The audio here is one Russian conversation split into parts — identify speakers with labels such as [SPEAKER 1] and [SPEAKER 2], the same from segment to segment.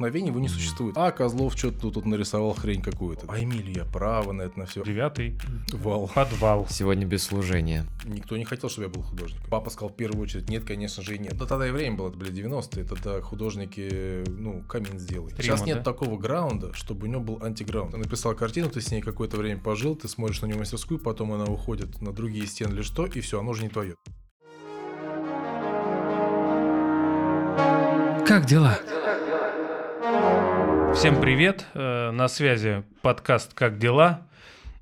[SPEAKER 1] вдохновения его не существует. А Козлов что-то тут нарисовал хрень какую-то. А имею я право на это на все?
[SPEAKER 2] Девятый
[SPEAKER 1] Вал.
[SPEAKER 2] подвал.
[SPEAKER 3] Сегодня без служения.
[SPEAKER 1] Никто не хотел, чтобы я был художником. Папа сказал в первую очередь, нет, конечно же и нет. Да тогда и время было, это были 90-е, тогда художники, ну, камин сделай.
[SPEAKER 2] Трима,
[SPEAKER 1] Сейчас нет
[SPEAKER 2] да?
[SPEAKER 1] такого граунда, чтобы у него был антиграунд. Ты написал картину, ты с ней какое-то время пожил, ты смотришь на нее мастерскую, потом она уходит на другие стены или что, и все, оно уже не твое.
[SPEAKER 2] Как дела? Всем привет. э, На связи подкаст «Как дела?».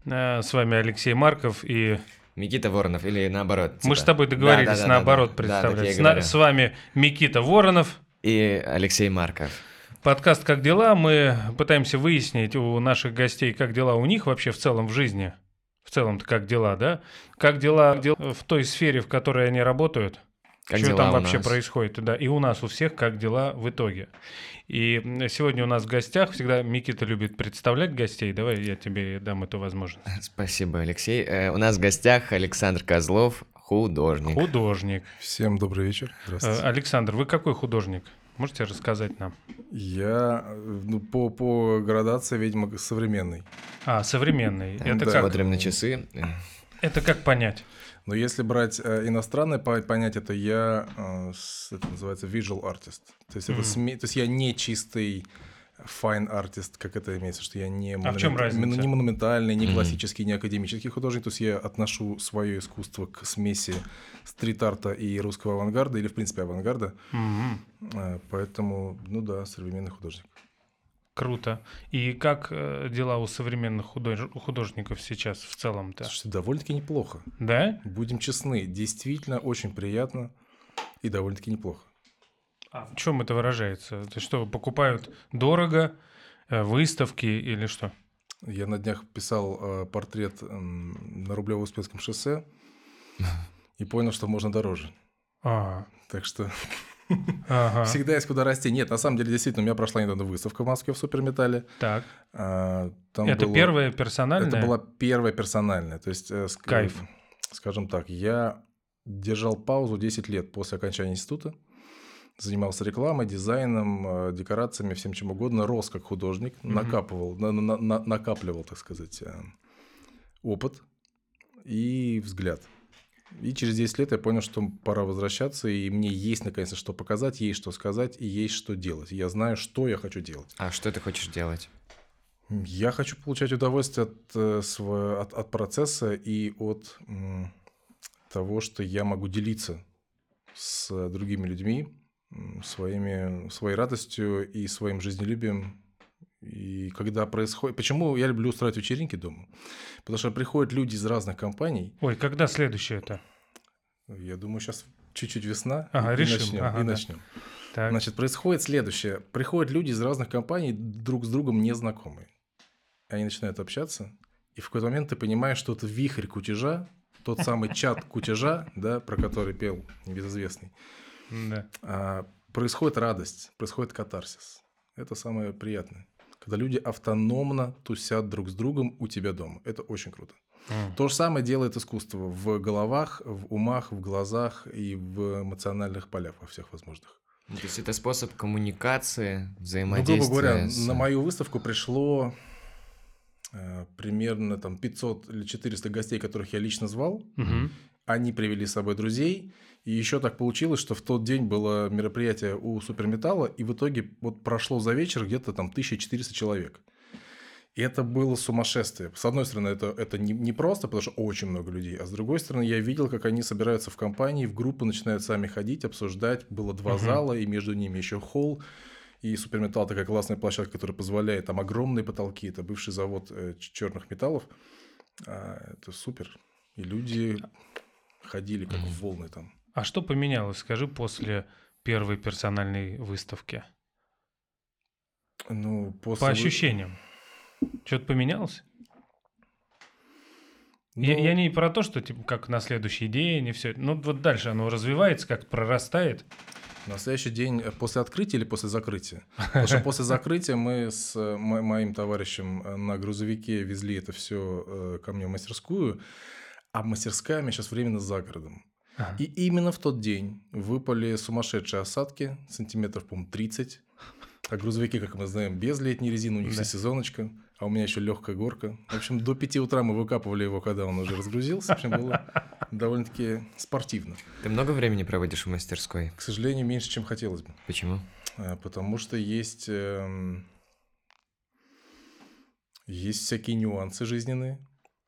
[SPEAKER 2] Э, С вами Алексей Марков и
[SPEAKER 3] Никита Воронов или наоборот.
[SPEAKER 2] мы
[SPEAKER 3] типа.
[SPEAKER 2] с тобой договорились
[SPEAKER 3] Да, да, да,
[SPEAKER 2] наоборот
[SPEAKER 3] да, да. Да,
[SPEAKER 2] представлять. С. С вами Микита Воронов.
[SPEAKER 3] И Алексей Марков.
[SPEAKER 2] Подкаст «Как дела?». Мы пытаемся выяснить у наших гостей, как дела у них вообще в целом в жизни. В целом-то как дела, да? Как дела дел- в той сфере, в которой они работают?
[SPEAKER 3] Как
[SPEAKER 2] что там вообще
[SPEAKER 3] нас?
[SPEAKER 2] происходит, да, и у нас у всех как дела в итоге. И сегодня у нас в гостях, всегда Микита любит представлять гостей, давай я тебе дам эту возможность.
[SPEAKER 3] Спасибо, Алексей. Э, у нас в гостях Александр Козлов, художник.
[SPEAKER 2] Художник.
[SPEAKER 1] Всем добрый вечер.
[SPEAKER 2] Э,
[SPEAKER 1] Здравствуйте.
[SPEAKER 2] Александр, вы какой художник? Можете рассказать нам?
[SPEAKER 1] Я э, ну, по, по градации, видимо, современный.
[SPEAKER 2] А, современный.
[SPEAKER 3] Да,
[SPEAKER 2] Это
[SPEAKER 1] да.
[SPEAKER 2] как?
[SPEAKER 3] Смотрим на часы. Э,
[SPEAKER 2] Это как понять?
[SPEAKER 1] Но если брать э, иностранное по- понятие, то я, э, это называется visual artist. То есть, это
[SPEAKER 2] Мгм.
[SPEAKER 1] сме- то есть я не чистый fine artist, как это имеется, что я не,
[SPEAKER 2] А в чем
[SPEAKER 1] монумент-
[SPEAKER 2] разница?
[SPEAKER 1] не монументальный, не классический, не академический художник. То есть я отношу свое искусство к смеси стрит-арта и русского авангарда, или в принципе авангарда. Э, Поэтому, ну да, современный художник.
[SPEAKER 2] Круто. И как э, дела у современных худож- художников сейчас в целом-то?
[SPEAKER 1] Слушайте, довольно-таки неплохо.
[SPEAKER 2] Да?
[SPEAKER 1] Будем честны, действительно очень приятно и довольно-таки неплохо.
[SPEAKER 2] А в чем это выражается? Это что, покупают дорого, э, выставки или что?
[SPEAKER 1] Я на днях писал э, портрет на Рублево-Успенском шоссе и понял, что можно дороже.
[SPEAKER 2] А,
[SPEAKER 1] Так что
[SPEAKER 2] ага.
[SPEAKER 1] всегда есть куда расти. Нет, на самом деле, действительно, у меня прошла недавно выставка в Москве в Суперметалле.
[SPEAKER 2] Так.
[SPEAKER 1] А,
[SPEAKER 2] это
[SPEAKER 1] было-
[SPEAKER 2] первая персональная?
[SPEAKER 1] Это была первая персональная. То есть, э, ск-
[SPEAKER 2] Кайф.
[SPEAKER 1] Скажем так, я держал паузу 10 лет после окончания института. Занимался рекламой, дизайном, э, декорациями, всем чем угодно. Рос как художник,
[SPEAKER 2] Мгм.
[SPEAKER 1] накапывал, на- на- на- накапливал, так сказать, э, опыт и взгляд. И через 10 лет я понял, что пора возвращаться, и мне есть, наконец-то, что показать, есть что сказать, и есть что делать. Я знаю, что я хочу делать.
[SPEAKER 3] А что ты хочешь делать?
[SPEAKER 1] Я хочу получать удовольствие от, э, от, от процесса и от того, что я могу делиться с другими людьми своими, своей радостью и своим жизнелюбием. И когда происходит... Почему я люблю устраивать вечеринки дома? Потому что приходят люди из разных компаний.
[SPEAKER 2] Ой, когда следующее это?
[SPEAKER 1] Я думаю, сейчас чуть-чуть весна.
[SPEAKER 2] Ага,
[SPEAKER 1] и,
[SPEAKER 2] решим.
[SPEAKER 1] И начнем.
[SPEAKER 2] Ага,
[SPEAKER 1] и
[SPEAKER 2] да.
[SPEAKER 1] начнем.
[SPEAKER 2] Так.
[SPEAKER 1] Значит, происходит следующее. Приходят люди из разных компаний, друг с другом незнакомые. Они начинают общаться, и в какой-то момент ты понимаешь, что это вихрь кутежа, тот самый чат кутежа, да, про который пел небезызвестный.
[SPEAKER 2] Да.
[SPEAKER 1] А, происходит радость, происходит катарсис. Это самое приятное. Когда люди автономно тусят друг с другом у тебя дома. Это очень круто.
[SPEAKER 2] М.
[SPEAKER 1] То же самое делает искусство в головах, в умах, в глазах и в эмоциональных полях во всех возможных.
[SPEAKER 3] Ну, То есть это способ коммуникации,
[SPEAKER 1] Ну,
[SPEAKER 3] взаимодействия.
[SPEAKER 1] грубо говоря,
[SPEAKER 3] с-
[SPEAKER 1] на мою выставку пришло э, примерно там 500 или 400 гостей, которых я лично звал.
[SPEAKER 2] Мгм.
[SPEAKER 1] Они привели с собой друзей. И еще так получилось, что в тот день было мероприятие у Суперметалла, и в итоге вот прошло за вечер где-то там 1400 человек. И это было сумасшествие. С одной стороны, это, это не, не просто, потому что очень много людей, а с другой стороны, я видел, как они собираются в компании, в группы начинают сами ходить, обсуждать. Было два
[SPEAKER 2] Мгм.
[SPEAKER 1] зала, и между ними еще холл. И Суперметалл такая классная площадка, которая позволяет, там огромные потолки, это бывший завод черных металлов. А, это супер. И люди ходили как
[SPEAKER 3] Мгм.
[SPEAKER 1] волны там.
[SPEAKER 2] А что поменялось, скажи, после первой персональной выставки?
[SPEAKER 1] Ну, после...
[SPEAKER 2] По ощущениям. Что-то поменялось?
[SPEAKER 1] Ну,
[SPEAKER 2] Я, я не про то, что типа как на следующий день и все. Ну вот дальше оно развивается, как прорастает.
[SPEAKER 1] На следующий день э, после открытия или после закрытия? Потому что после закрытия мы с э, мо- моим товарищем э, на грузовике везли это все ко мне в мастерскую, а мастерская у меня сейчас временно за городом.
[SPEAKER 2] Ага.
[SPEAKER 1] И именно в тот день выпали сумасшедшие осадки, сантиметров, по-моему, 30. А грузовики, как мы знаем, без летней резины, у них
[SPEAKER 2] Да.
[SPEAKER 1] сезоночка, а у меня еще легкая горка. В общем, до 5 утра мы выкапывали его, когда он уже разгрузился. В общем, было довольно-таки спортивно.
[SPEAKER 3] Ты много времени проводишь в мастерской?
[SPEAKER 1] К сожалению, меньше, чем хотелось бы.
[SPEAKER 3] Почему?
[SPEAKER 1] А, Потому что есть, эм, есть всякие нюансы жизненные.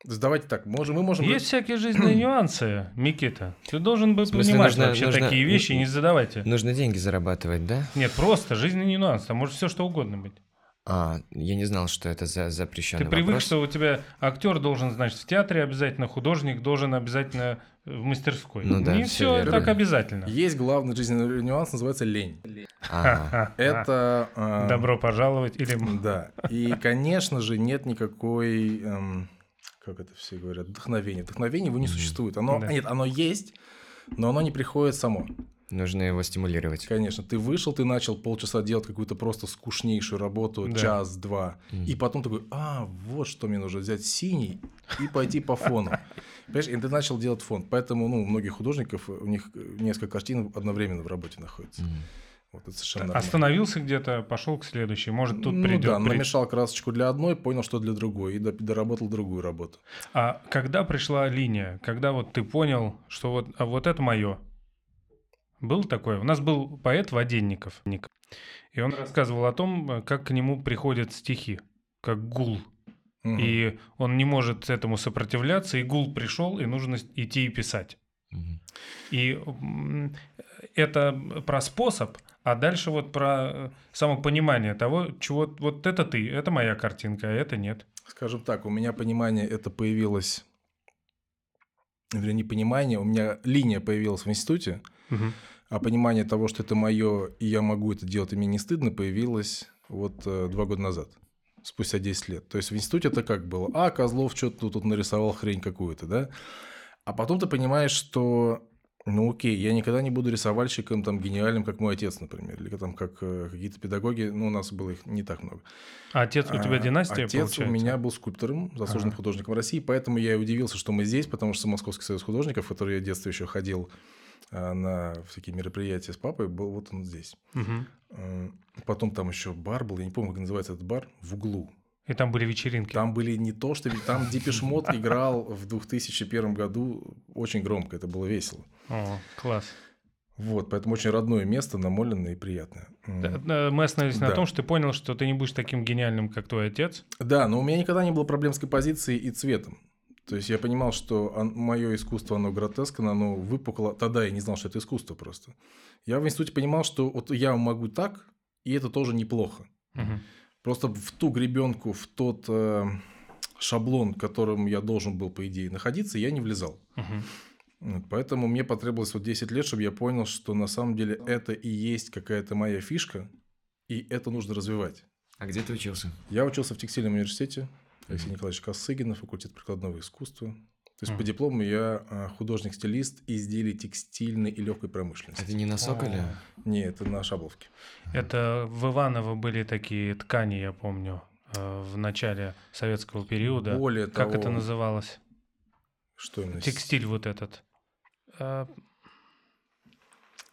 [SPEAKER 1] Давайте так, можем, мы можем...
[SPEAKER 2] Есть всякие жизненные нюансы, Микита. Ты должен был
[SPEAKER 3] смысле,
[SPEAKER 2] понимать
[SPEAKER 3] нужно-
[SPEAKER 2] вообще
[SPEAKER 3] нужно-
[SPEAKER 2] такие вещи и не задавайте.
[SPEAKER 3] Нужно деньги зарабатывать, да?
[SPEAKER 2] Нет, просто жизненный нюанс. Там может все что угодно быть.
[SPEAKER 3] А, я не знал, что это за запрещенный
[SPEAKER 2] Ты привык,
[SPEAKER 3] вопрос.
[SPEAKER 2] что у тебя актер должен, значит, в театре обязательно, художник должен обязательно в мастерской.
[SPEAKER 3] Ну да,
[SPEAKER 2] Не все
[SPEAKER 3] верно.
[SPEAKER 2] так обязательно.
[SPEAKER 1] Есть главный жизненный нюанс, называется лень.
[SPEAKER 3] Ага.
[SPEAKER 1] Это... а,
[SPEAKER 2] Добро пожаловать или
[SPEAKER 1] Да. И, конечно же, нет никакой, эм, как это все говорят, вдохновения. Вдохновение его не существует. Оно,
[SPEAKER 2] Да.
[SPEAKER 1] Нет, оно есть, но оно не приходит само.
[SPEAKER 3] Нужно его стимулировать.
[SPEAKER 1] Конечно, ты вышел, ты начал полчаса делать какую-то просто скучнейшую работу,
[SPEAKER 2] Да.
[SPEAKER 1] час-два,
[SPEAKER 3] Мгм.
[SPEAKER 1] и потом такой, а, вот что мне нужно взять синий и пойти по фону. Понимаешь, и ты начал делать фон. Поэтому, ну, у многих художников, у них несколько картин одновременно в работе находится.
[SPEAKER 3] Мгм.
[SPEAKER 1] Вот это совершенно нормально.
[SPEAKER 2] остановился где-то, пошел к следующей. Может, тут
[SPEAKER 1] ну
[SPEAKER 2] придет.
[SPEAKER 1] да, намешал красочку для одной, понял, что для другой, и до- доработал другую работу.
[SPEAKER 2] А когда пришла линия? Когда вот ты понял, что вот, а вот это мое? Был такое? У нас был поэт Воденников. Ник. И он рассказывал о том, э, как к нему приходят стихи, как гул.
[SPEAKER 1] Мгм.
[SPEAKER 2] И он не может этому сопротивляться, и гул пришел, и нужно идти и писать.
[SPEAKER 3] Мгм.
[SPEAKER 2] И это про способ, а дальше вот про э, самопонимание того, чего вот это ты, это моя картинка, а это нет.
[SPEAKER 1] Скажем так, у меня понимание это появилось, вернее, не понимание, у меня линия появилась в институте,
[SPEAKER 2] Мгм.
[SPEAKER 1] а понимание того, что это мое, и я могу это делать, и мне не стыдно, появилось вот э, два года назад, спустя 10 лет. То есть в институте это как было? А, Козлов что-то тут нарисовал хрень какую-то, да? А потом ты понимаешь, что ну окей, я никогда не буду рисовальщиком там гениальным, как мой отец, например, или там как э, какие-то педагоги, ну у нас было их не так много.
[SPEAKER 2] А отец у тебя
[SPEAKER 1] А,
[SPEAKER 2] династия,
[SPEAKER 1] Отец
[SPEAKER 2] получается?
[SPEAKER 1] у меня был скульптором, заслуженным
[SPEAKER 2] Ага.
[SPEAKER 1] художником России, поэтому я и удивился, что мы здесь, потому что Московский союз художников, в который я в детстве еще ходил а, на всякие мероприятия с папой, был вот он здесь. Э, Потом там еще бар был, я не помню, как называется этот бар, в углу.
[SPEAKER 2] И там были вечеринки.
[SPEAKER 1] Там были не то, что... Там Дипиш Мод играл в 2001 году очень громко, это было весело.
[SPEAKER 2] О, класс.
[SPEAKER 1] Вот, поэтому очень родное место, намоленное и приятное.
[SPEAKER 2] Да, Мы остановились на
[SPEAKER 1] Да.
[SPEAKER 2] том, что ты понял, что ты не будешь таким гениальным, как твой отец.
[SPEAKER 1] Да, но у меня никогда не было проблем с композицией и цветом. То есть я понимал, что мое искусство, оно гротескно, оно выпукло. Тогда я не знал, что это искусство просто. Я в институте понимал, что вот я могу так, и это тоже неплохо.
[SPEAKER 2] Мгм.
[SPEAKER 1] Просто в ту гребенку, в тот э, шаблон, в котором я должен был, по идее, находиться, я не влезал. Вот, Поэтому мне потребовалось вот 10 лет, чтобы я понял, что на самом деле это и есть какая-то моя фишка, и это нужно развивать.
[SPEAKER 3] А где ты учился?
[SPEAKER 1] Я учился в текстильном университете. Алексей Николаевич Косыгин, факультет прикладного искусства. То есть по
[SPEAKER 2] Мгм.
[SPEAKER 1] диплому я а, художник-стилист изделий текстильной и легкой промышленности.
[SPEAKER 3] Это не на Соколе?
[SPEAKER 1] Не, это на Шабловке.
[SPEAKER 2] Это в Иваново были такие ткани, я помню, э, в начале советского периода.
[SPEAKER 1] Более
[SPEAKER 2] Как
[SPEAKER 1] того,
[SPEAKER 2] это называлось?
[SPEAKER 1] Что именно?
[SPEAKER 2] Текстиль вот этот. А,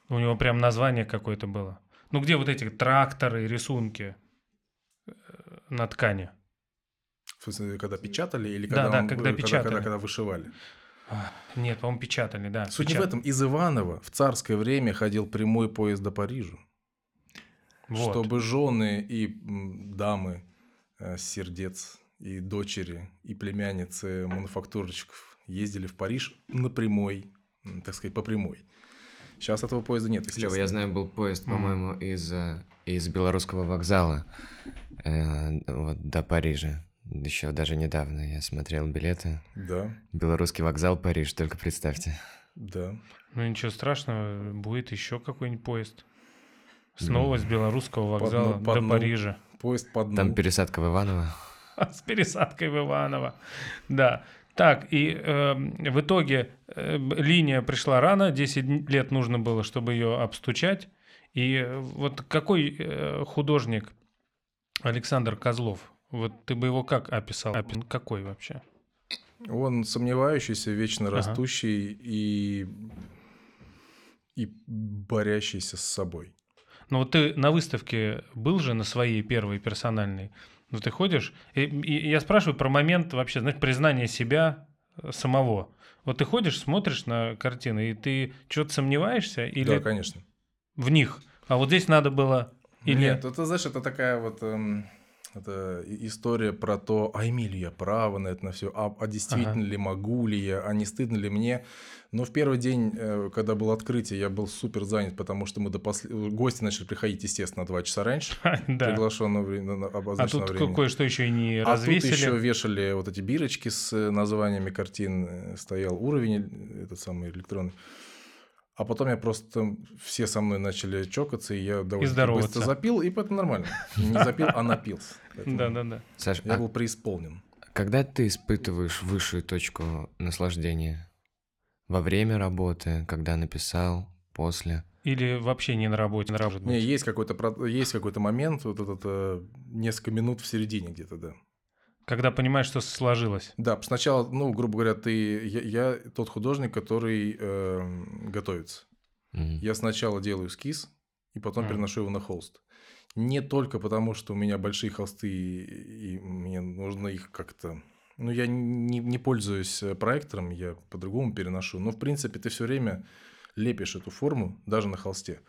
[SPEAKER 2] У него прям название какое-то было. Ну, где вот эти тракторы, рисунки э, на ткани?
[SPEAKER 1] В смысле, когда печатали или
[SPEAKER 2] Да,
[SPEAKER 1] когда,
[SPEAKER 2] да,
[SPEAKER 1] он-
[SPEAKER 2] когда
[SPEAKER 1] когда,
[SPEAKER 2] печатали.
[SPEAKER 1] когда, когда вышивали?
[SPEAKER 2] Нет, по-моему, печатали, да.
[SPEAKER 1] Суть не в
[SPEAKER 2] печат-
[SPEAKER 1] этом. Из Иванова в царское время ходил прямой поезд до Парижа.
[SPEAKER 2] Вот.
[SPEAKER 1] Чтобы жены и дамы э, сердец, и дочери, и племянницы мануфактурщиков ездили в Париж на прямой, м, так сказать, по прямой. Сейчас этого поезда нет, естественно.
[SPEAKER 3] я знаю, был поезд,
[SPEAKER 2] Мгм.
[SPEAKER 3] по-моему, из, э, из белорусского вокзала э, вот, до Парижа. Еще даже недавно я смотрел билеты.
[SPEAKER 1] Да,
[SPEAKER 3] Белорусский вокзал, Париж, только представьте.
[SPEAKER 1] да.
[SPEAKER 2] Ну, ничего страшного, будет еще какой-нибудь поезд. Снова с белорусского вокзала
[SPEAKER 1] дну- по
[SPEAKER 2] до
[SPEAKER 1] дну.
[SPEAKER 2] Парижа.
[SPEAKER 1] Поезд по дну.
[SPEAKER 3] Там пересадка в Иваново.
[SPEAKER 2] С пересадкой в Иваново. Да. Так, и эм, в итоге э, линия пришла рано, 10 дн- лет нужно было, чтобы ее обстучать. И э, вот какой э, художник Александр Козлов? Вот ты бы его как описал? Опи- Какой вообще?
[SPEAKER 1] Он сомневающийся, вечно
[SPEAKER 2] Ага.
[SPEAKER 1] растущий и, и борящийся с собой.
[SPEAKER 2] Но вот ты на выставке был же на своей первой персональной. Ну, ты ходишь, и, и я спрашиваю про момент вообще, знаешь, признания себя э, самого. Вот ты ходишь, смотришь на картины, и ты что-то сомневаешься или
[SPEAKER 1] Да, конечно.
[SPEAKER 2] в них? А вот здесь надо было... Или...
[SPEAKER 1] Нет, это, знаешь, это такая вот эм, это история про то, а имею ли я право на это на все, а, а действительно ли могу ли я, а не стыдно ли мне. Но в первый день, э, когда было открытие, я был супер занят, потому что мы до после... гости начали приходить, естественно, на два часа раньше,
[SPEAKER 2] да.
[SPEAKER 1] приглашенного время, на
[SPEAKER 2] А тут ко-
[SPEAKER 1] времени.
[SPEAKER 2] кое-что еще и не
[SPEAKER 1] А
[SPEAKER 2] развесили.
[SPEAKER 1] тут еще вешали вот эти бирочки с э, названиями картин, э, стоял уровень э, этот самый электронный. А потом я просто все со мной начали чокаться, и я довольно
[SPEAKER 2] здороваться.
[SPEAKER 1] быстро запил, и поэтому нормально. Не запил, а напился.
[SPEAKER 2] Да-да-да.
[SPEAKER 3] Саш,
[SPEAKER 1] Я
[SPEAKER 3] а
[SPEAKER 1] был преисполнен.
[SPEAKER 3] когда ты испытываешь высшую точку наслаждения? Во время работы, когда написал, после?
[SPEAKER 2] Или вообще не на работе, на работе.
[SPEAKER 1] Не, есть какой-то есть какой-то момент, вот этот э, несколько минут в середине где-то, да.
[SPEAKER 2] Когда понимаешь, что сложилось.
[SPEAKER 1] Да, сначала, ну, грубо говоря, ты, я, я тот художник, который э, готовится.
[SPEAKER 3] Мгм.
[SPEAKER 1] Я сначала делаю эскиз, и потом
[SPEAKER 2] Мгм.
[SPEAKER 1] переношу его на холст. Не только потому, что у меня большие холсты, и, и мне нужно их как-то... Ну, я не, не пользуюсь э, проектором, я по-другому переношу. Но, в принципе, ты все время лепишь эту форму, даже на холсте.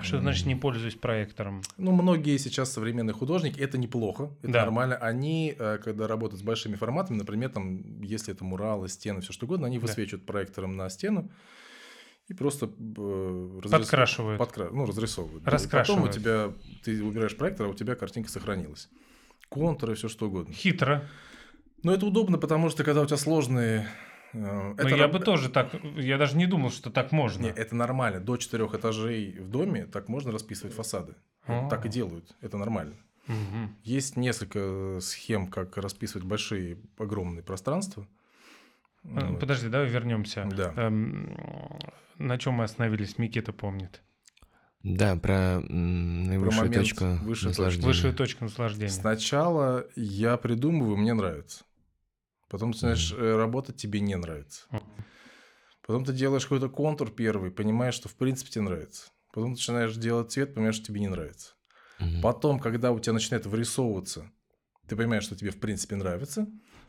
[SPEAKER 2] Что значит не пользуюсь проектором?
[SPEAKER 1] Ну, многие сейчас современные художники, это неплохо, это
[SPEAKER 2] Да.
[SPEAKER 1] нормально. Они, э, когда работают с большими форматами, например, там, если это муралы, стены, все что угодно, они
[SPEAKER 2] Да.
[SPEAKER 1] высвечивают проектором на стену и просто э, разрис-
[SPEAKER 2] Подкрашивают.
[SPEAKER 1] подкра- ну, разрисовывают. да. И
[SPEAKER 2] Раскрашивают.
[SPEAKER 1] Потом у тебя, ты убираешь проектор, а у тебя картинка сохранилась. Контуры, все что угодно.
[SPEAKER 2] Хитро.
[SPEAKER 1] Но это удобно, потому что когда у тебя сложные... э,
[SPEAKER 2] Но
[SPEAKER 1] это
[SPEAKER 2] я
[SPEAKER 1] раб-
[SPEAKER 2] бы тоже так... Я даже не думал, что так можно.
[SPEAKER 1] Не, это нормально. До четырех этажей в доме так можно расписывать фасады.
[SPEAKER 2] А.
[SPEAKER 1] Так и делают. Это нормально.
[SPEAKER 2] Мгм.
[SPEAKER 1] Есть несколько схем, как расписывать большие, огромные пространства.
[SPEAKER 2] Э,
[SPEAKER 1] Вот.
[SPEAKER 2] Подожди, давай вернемся.
[SPEAKER 1] Да.
[SPEAKER 2] Эм, На чем мы остановились? Микита помнит.
[SPEAKER 3] Да, про наивысшую
[SPEAKER 1] момент
[SPEAKER 3] точку наслаждения.
[SPEAKER 2] Высшую точку наслаждения.
[SPEAKER 1] Сначала я придумываю, мне нравится. Потом ты начинаешь э, работать, тебе не нравится. Потом ты делаешь какой-то контур первый, понимаешь, что в принципе тебе нравится. Потом начинаешь делать цвет, понимаешь, что тебе не нравится.
[SPEAKER 3] Мгм.
[SPEAKER 1] Потом, когда у тебя начинает вырисовываться, ты понимаешь, что тебе в принципе нравится.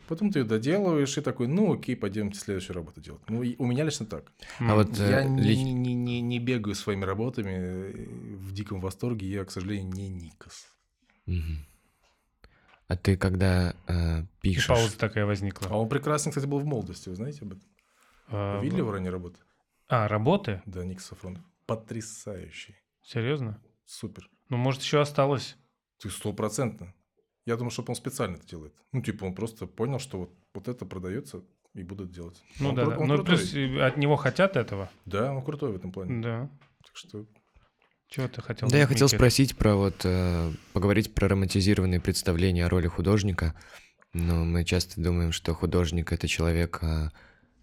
[SPEAKER 1] Потом ты ее доделываешь и такой, ну окей, пойдемте следующую работу делать. Ну, у меня лично так.
[SPEAKER 3] А вот
[SPEAKER 1] Я
[SPEAKER 3] э,
[SPEAKER 1] не,
[SPEAKER 3] лич-
[SPEAKER 1] не, не, не бегаю своими работами э, в диком восторге. Я, к сожалению, не Никос.
[SPEAKER 3] Мгм. А ты когда э,
[SPEAKER 2] И
[SPEAKER 3] пишешь...
[SPEAKER 2] пауза такая
[SPEAKER 1] А
[SPEAKER 2] возникла.
[SPEAKER 1] он прекрасен, кстати, был в молодости. Вы знаете об этом?
[SPEAKER 2] А,
[SPEAKER 1] Видели его ранние работы?
[SPEAKER 2] А, работы?
[SPEAKER 1] Да, Ник Сафронов. Потрясающий.
[SPEAKER 2] Серьезно?
[SPEAKER 1] Супер.
[SPEAKER 2] Ну, может, еще осталось.
[SPEAKER 1] Ты стопроцентно. Я думаю, что он специально это делает. Ну, типа, он просто понял, что вот, вот это продается и будут делать.
[SPEAKER 2] Ну
[SPEAKER 1] Он
[SPEAKER 2] да,
[SPEAKER 1] кру-
[SPEAKER 2] да.
[SPEAKER 1] он
[SPEAKER 2] Ну,
[SPEAKER 1] крутой.
[SPEAKER 2] плюс и от него хотят этого.
[SPEAKER 1] Да, он крутой в этом плане.
[SPEAKER 2] Да.
[SPEAKER 1] Так что
[SPEAKER 2] Чего ты хотел?
[SPEAKER 3] Да, я хотел спросить про вот, э, поговорить про романтизированные представления о роли художника. Но мы часто думаем, что художник — это человек, э,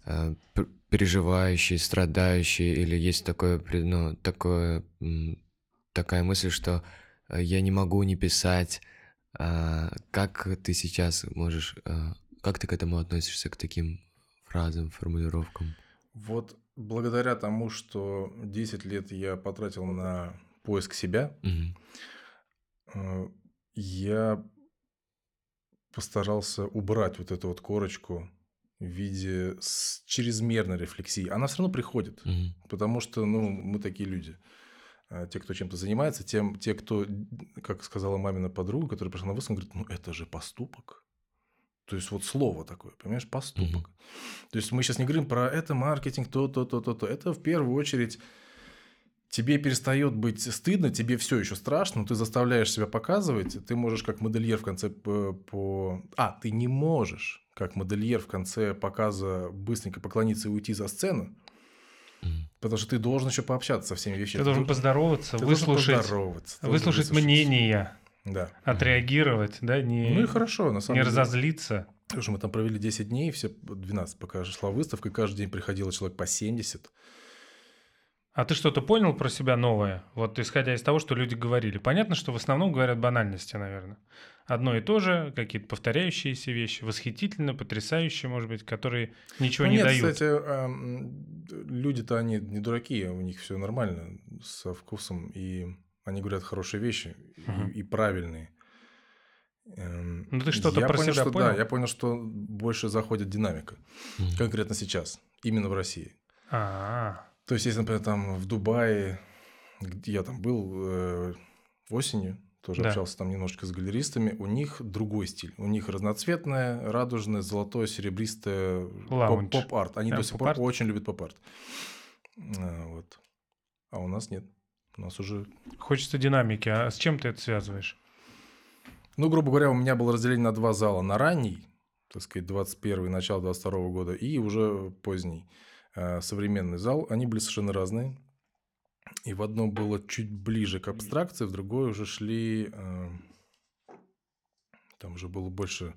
[SPEAKER 3] э, п- переживающий, страдающий, или есть такое, ну, такое, такая мысль, что э, я не могу не писать. А как ты сейчас можешь, э, как ты к этому относишься, к таким фразам, формулировкам?
[SPEAKER 1] вот благодаря тому, что 10 лет я потратил на поиск себя, э, я постарался убрать вот эту вот корочку в виде с чрезмерной рефлексии. Она все равно приходит.
[SPEAKER 3] Мгм.
[SPEAKER 1] Потому что, ну, мы такие люди. А Те, кто чем-то занимается, тем, те, кто, как сказала мамина подруга, которая пришла на выставку, говорит, ну, это же поступок. То есть, вот слово такое, понимаешь, поступок. То есть, мы сейчас не говорим про это маркетинг, то, то, то, то, то. Это в первую очередь тебе перестает быть стыдно, тебе все еще страшно, но ты заставляешь себя показывать, ты можешь как модельер в конце по, по- А, ты не можешь как модельер в конце показа быстренько поклониться и уйти за сцену, потому что ты должен еще пообщаться со всеми вещами.
[SPEAKER 2] Ты должен поздороваться,
[SPEAKER 1] ты должен
[SPEAKER 2] выслушать,
[SPEAKER 1] поздороваться, ты должен
[SPEAKER 2] выслушать мнение,
[SPEAKER 1] Да.
[SPEAKER 2] отреагировать, да, не,
[SPEAKER 1] Ну и хорошо, на самом
[SPEAKER 2] не
[SPEAKER 1] деле.
[SPEAKER 2] разозлиться.
[SPEAKER 1] Потому что мы там провели 10 дней, все 12, пока шла выставка, и каждый день приходило человек по 70.
[SPEAKER 2] А ты что-то понял про себя новое? Вот исходя из того, что люди говорили. Понятно, что в основном говорят банальности, наверное. Одно и то же, какие-то повторяющиеся вещи, восхитительно, потрясающие, может быть, которые ничего
[SPEAKER 1] Ну
[SPEAKER 2] не
[SPEAKER 1] нет,
[SPEAKER 2] дают.
[SPEAKER 1] кстати, люди-то они не дураки, у них все нормально со вкусом и они говорят хорошие вещи
[SPEAKER 2] Мгм.
[SPEAKER 1] и, и правильные. Эм,
[SPEAKER 2] Ну, ты что-то
[SPEAKER 1] я
[SPEAKER 2] про
[SPEAKER 1] понял,
[SPEAKER 2] себя
[SPEAKER 1] что,
[SPEAKER 2] понял?
[SPEAKER 1] Да, я понял, что больше заходит динамика.
[SPEAKER 3] Мгм.
[SPEAKER 1] Конкретно сейчас. Именно в России.
[SPEAKER 2] А,
[SPEAKER 1] То есть, если, например, там в Дубае, где я там был э, осенью, тоже
[SPEAKER 2] Да.
[SPEAKER 1] общался там немножко с галеристами, у них другой стиль. У них разноцветное, радужное, золотое, серебристое поп-арт. Они
[SPEAKER 2] Прям
[SPEAKER 1] до сих пор очень любят поп-арт. А, вот. а у нас нет. У нас уже...
[SPEAKER 2] хочется динамики. А с чем ты это связываешь?
[SPEAKER 1] Ну, грубо говоря, у меня было разделение на два зала. На ранний, так сказать, 21 начало 22 года, и уже поздний э, современный зал. Они были совершенно разные. И в одном было чуть ближе к абстракции, в другой уже шли... э, там уже было больше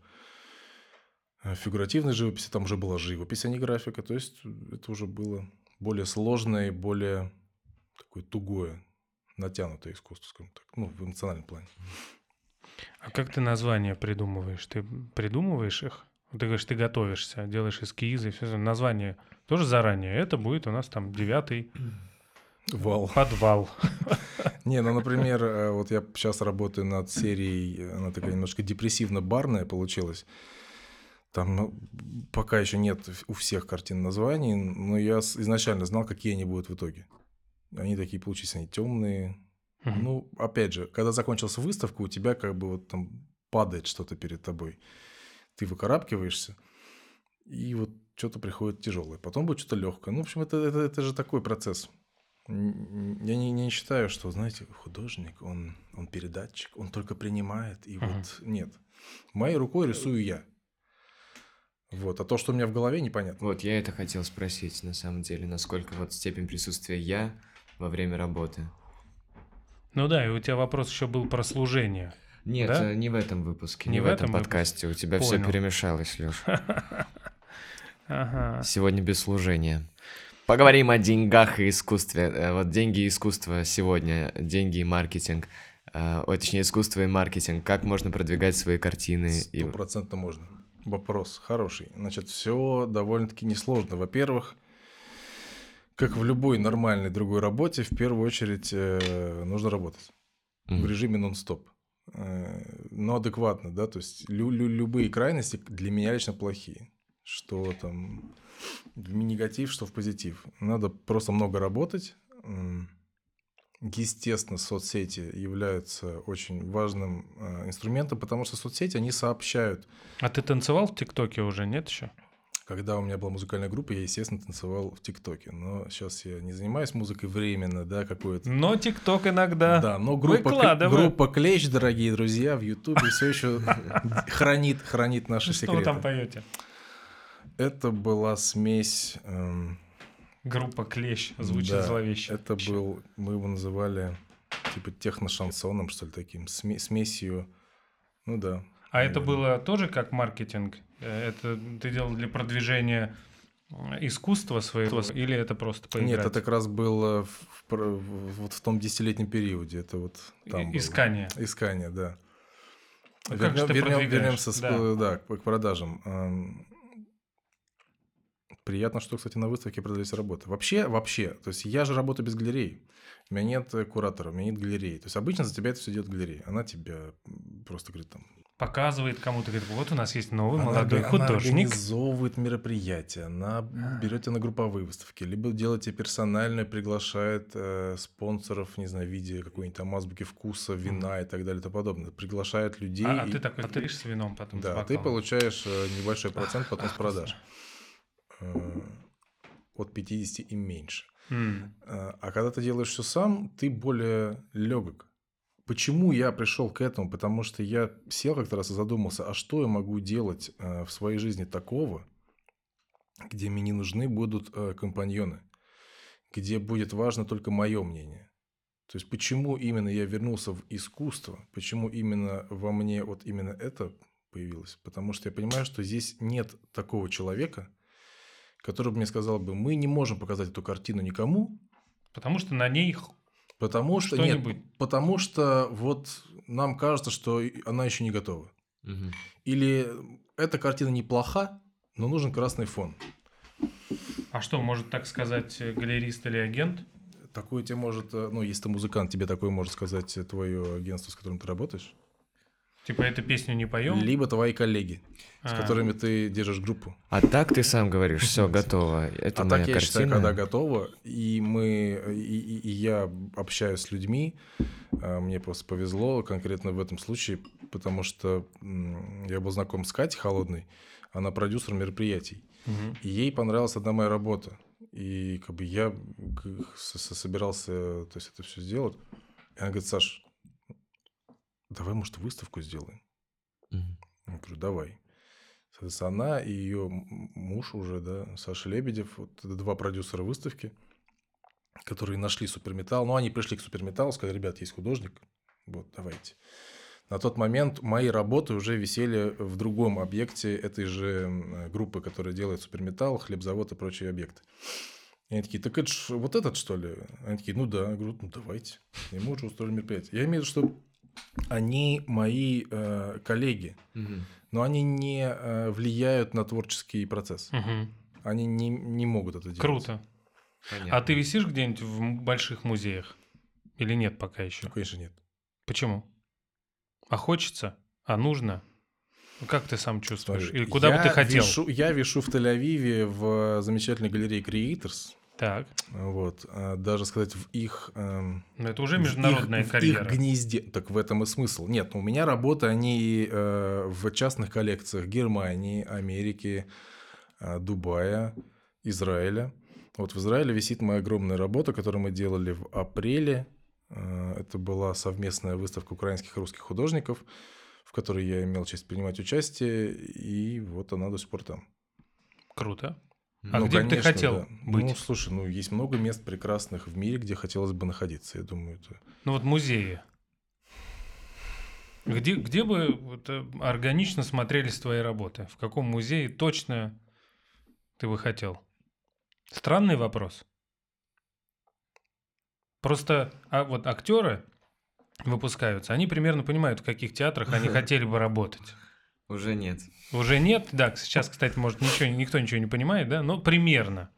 [SPEAKER 1] э, фигуративной живописи, там уже была живопись, а не графика. То есть это уже было более сложное и более такое тугое, натянутое искусство, скажем так, ну, в эмоциональном плане.
[SPEAKER 2] А как ты названия придумываешь? Ты придумываешь их? Ты говоришь, ты готовишься, делаешь эскизы, все название тоже заранее. Это будет у нас там девятый
[SPEAKER 1] Вал.
[SPEAKER 2] подвал.
[SPEAKER 1] Не, ну, например, э, вот я сейчас работаю над серией, она такая немножко депрессивно-барная получилась. Там ну, пока еще нет у всех картин названий, но я изначально знал, какие они будут в итоге. Они такие получились, они темные.
[SPEAKER 2] Мгм.
[SPEAKER 1] Ну, опять же, когда закончилась выставка, у тебя как бы вот там падает что-то перед тобой. Ты выкарабкиваешься, и вот что-то приходит тяжелое. Потом будет что-то легкое. Ну, в общем, это, это, это же такой процесс. Я не, не считаю, что, знаете, художник, он, он передатчик, он только принимает, и
[SPEAKER 2] Мгм.
[SPEAKER 1] вот нет. Моей рукой рисую я. Вот, а то, что у меня в голове, непонятно.
[SPEAKER 3] Вот, я это хотел спросить, на самом деле, насколько вот степень присутствия я во время работы.
[SPEAKER 2] Ну да, и у тебя вопрос еще был про служение.
[SPEAKER 3] Нет,
[SPEAKER 2] Да?
[SPEAKER 3] э, не в этом выпуске, не,
[SPEAKER 2] Не
[SPEAKER 3] в
[SPEAKER 2] в
[SPEAKER 3] этом
[SPEAKER 2] этом
[SPEAKER 3] подкасте. У тебя все
[SPEAKER 2] Понял.
[SPEAKER 3] перемешалось, Леш.
[SPEAKER 2] Ага.
[SPEAKER 3] Сегодня без служения. Поговорим о деньгах и искусстве. Э, Вот деньги и искусство сегодня. Деньги и маркетинг. Э, Ой, точнее, искусство и маркетинг. Как можно продвигать свои картины? и-
[SPEAKER 1] Стопроцентно можно. Вопрос хороший. Значит, все довольно-таки несложно. Во-первых, как в любой нормальной другой работе, в первую очередь э, нужно работать в
[SPEAKER 3] Мгм.
[SPEAKER 1] режиме нон-стоп. Э, но адекватно, да, то есть лю- лю- любые крайности для меня лично плохие. Что там в негатив, что в позитив. Надо просто много работать. Естественно, соцсети являются очень важным э, инструментом, потому что соцсети, они сообщают.
[SPEAKER 2] А ты танцевал в ТикТоке уже, нет еще?
[SPEAKER 1] Когда у меня была музыкальная группа, я, естественно, танцевал в ТикТоке. Но сейчас я не занимаюсь музыкой временно, да, какое-то
[SPEAKER 2] Но ТикТок иногда.
[SPEAKER 1] Да, но группа, группа Клещ, дорогие друзья, в Ютубе все еще хранит, хранит наши
[SPEAKER 2] Что вы там
[SPEAKER 1] секреты.
[SPEAKER 2] поете?
[SPEAKER 1] Это была смесь... эм,
[SPEAKER 2] Группа Клещ звучит
[SPEAKER 1] да,
[SPEAKER 2] зловеще.
[SPEAKER 1] Это был, мы его называли типа техно-шансоном, что ли, таким, сме- смесью. Ну да.
[SPEAKER 2] А это было тоже как маркетинг? Э, Это ты делал для продвижения э, искусства своего? Или это просто поиграть?
[SPEAKER 1] Нет, это как раз было в, вот в том десятилетнем периоде. Это вот там
[SPEAKER 2] И-
[SPEAKER 1] было.
[SPEAKER 2] Искание.
[SPEAKER 1] Искание, да.
[SPEAKER 2] А как
[SPEAKER 1] вернем- вернемся с-
[SPEAKER 2] Да.
[SPEAKER 1] да, к, продажам. Приятно, что, кстати, на выставке продались работы. Вообще, вообще, то есть я же работаю без галерей. У меня нет куратора, у меня нет галереи. То есть обычно за тебя это все делает галерея. Она тебя просто говорит там...
[SPEAKER 2] Показывает кому-то, говорит, вот у нас есть новый
[SPEAKER 1] она
[SPEAKER 2] молодой
[SPEAKER 1] она
[SPEAKER 2] художник.
[SPEAKER 1] организовывает мероприятия, она берет тебя на групповые выставки, либо делает тебе персонально, приглашает э, спонсоров, не знаю, в виде какой-нибудь там азбуки вкуса, вина и так далее и тому подобное. Приглашает людей.
[SPEAKER 2] А, а
[SPEAKER 1] и-
[SPEAKER 2] ты такой, ты с вином потом.
[SPEAKER 1] Да, ты получаешь э, небольшой процент потом с продаж. Э, От 50 и меньше. Э, А когда ты делаешь все сам, ты более легок. Почему я пришел к этому? Потому что я сел как-то раз и задумался, а что я могу делать э, в своей жизни такого, где мне не нужны будут э, компаньоны, где будет важно только мое мнение. То есть почему именно я вернулся в искусство, почему именно во мне вот именно это появилось? Потому что я понимаю, что здесь нет такого человека, который бы мне сказал бы, мы не можем показать эту картину никому,
[SPEAKER 2] Потому что на ней
[SPEAKER 1] Потому что нет,
[SPEAKER 2] Что-нибудь.
[SPEAKER 1] потому что вот нам кажется, что она еще не готова.
[SPEAKER 3] Мгм.
[SPEAKER 1] Или эта картина неплоха, но нужен красный фон.
[SPEAKER 2] А что, может так сказать э, галерист или агент?
[SPEAKER 1] такое тебе может, э, ну, если ты музыкант, тебе такое может сказать твое агентство, с которым ты работаешь.
[SPEAKER 2] Типа, эту песню не поем?
[SPEAKER 1] Либо твои коллеги, с
[SPEAKER 2] А.
[SPEAKER 1] которыми ты держишь группу.
[SPEAKER 3] А так ты сам говоришь, все, готово. Это
[SPEAKER 1] а
[SPEAKER 3] моя
[SPEAKER 1] так я считаю, когда готово, и мы, и, и- и я общаюсь с людьми, а, мне просто повезло конкретно в этом случае, потому что я был знаком с Катей Холодной, она продюсер мероприятий,
[SPEAKER 2] Мгм.
[SPEAKER 1] и ей понравилась одна моя работа, и как бы я собирался, то есть это все сделать, и она говорит, Саш, давай, может, выставку сделаем?
[SPEAKER 3] Мгм.
[SPEAKER 1] Я говорю, давай. Соответственно, она и ее муж уже, да, Саша Лебедев, вот это два продюсера выставки, которые нашли суперметалл. Ну, они пришли к суперметаллу, сказали, ребят, есть художник, вот, давайте. На тот момент мои работы уже висели в другом объекте этой же группы, которая делает суперметалл, хлебзавод и прочие объекты. И они такие, так это ж вот этот, что ли? Они такие, ну да. Я говорю, ну давайте. И мы уже устроили мероприятие. Я имею в виду, что они мои э, коллеги,
[SPEAKER 3] Мгм.
[SPEAKER 1] но они не э, влияют на творческий процесс.
[SPEAKER 2] Мгм.
[SPEAKER 1] Они не, не могут это делать.
[SPEAKER 2] Круто.
[SPEAKER 3] Понятно.
[SPEAKER 2] А ты висишь где-нибудь в больших музеях? Или нет пока еще?
[SPEAKER 1] Ну, конечно, нет.
[SPEAKER 2] Почему? А хочется? А нужно? Ну, Как ты сам чувствуешь?
[SPEAKER 1] Смотри,
[SPEAKER 2] Или куда бы ты хотел?
[SPEAKER 1] вишу- я вишу в Тель-Авиве в замечательной галерее Creators.
[SPEAKER 2] Так.
[SPEAKER 1] Вот. а Даже сказать, в их... эм,
[SPEAKER 2] Ну, это уже
[SPEAKER 1] в
[SPEAKER 2] международная
[SPEAKER 1] их, в
[SPEAKER 2] карьера.
[SPEAKER 1] их гнезде. Так в этом и смысл. Нет, ну, у меня работы, они э, в частных коллекциях Германии, Америки, э, Дубая, Израиля. Вот в Израиле висит моя огромная работа, которую мы делали в апреле. Э, Это была совместная выставка украинских и русских художников, в которой я имел честь принимать участие, и вот она до сих пор там.
[SPEAKER 2] Круто. А
[SPEAKER 1] Ну,
[SPEAKER 2] где бы ты
[SPEAKER 1] конечно,
[SPEAKER 2] хотел
[SPEAKER 1] да.
[SPEAKER 2] быть?
[SPEAKER 1] Ну, слушай, ну, есть много мест прекрасных в мире, где хотелось бы находиться, я думаю. Это...
[SPEAKER 2] Ну вот музеи. Где, где бы вот, э, органично смотрелись твои работы? В каком музее точно ты бы хотел? Странный вопрос. Просто а вот актеры выпускаются, они примерно понимают, в каких театрах они хотели бы работать.
[SPEAKER 3] Уже нет.
[SPEAKER 2] Уже нет, да, сейчас, кстати, может, ничего, никто ничего не понимает, да, но примерно.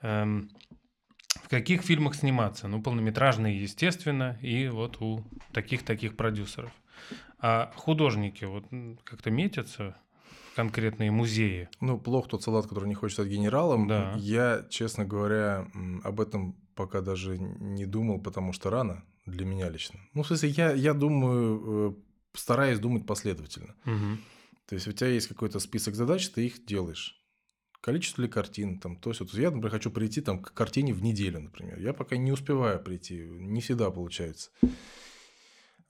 [SPEAKER 2] Эм, в каких фильмах сниматься? Ну, полнометражные, естественно, и вот у таких-таких продюсеров. А художники вот как-то метятся в конкретные музеи.
[SPEAKER 1] Ну, плохо тот солдат, который не хочет стать генералом.
[SPEAKER 2] Да.
[SPEAKER 1] Я, честно говоря, об этом пока даже не думал, потому что рано для меня лично. Ну, в смысле, я, я думаю, э, стараюсь думать последовательно.
[SPEAKER 2] Мгм.
[SPEAKER 1] То есть у тебя есть какой-то список задач, ты их делаешь. Количество ли картин, там, то есть, вот я, например, хочу прийти там, к картине в неделю, например. Я пока не успеваю прийти, не всегда получается.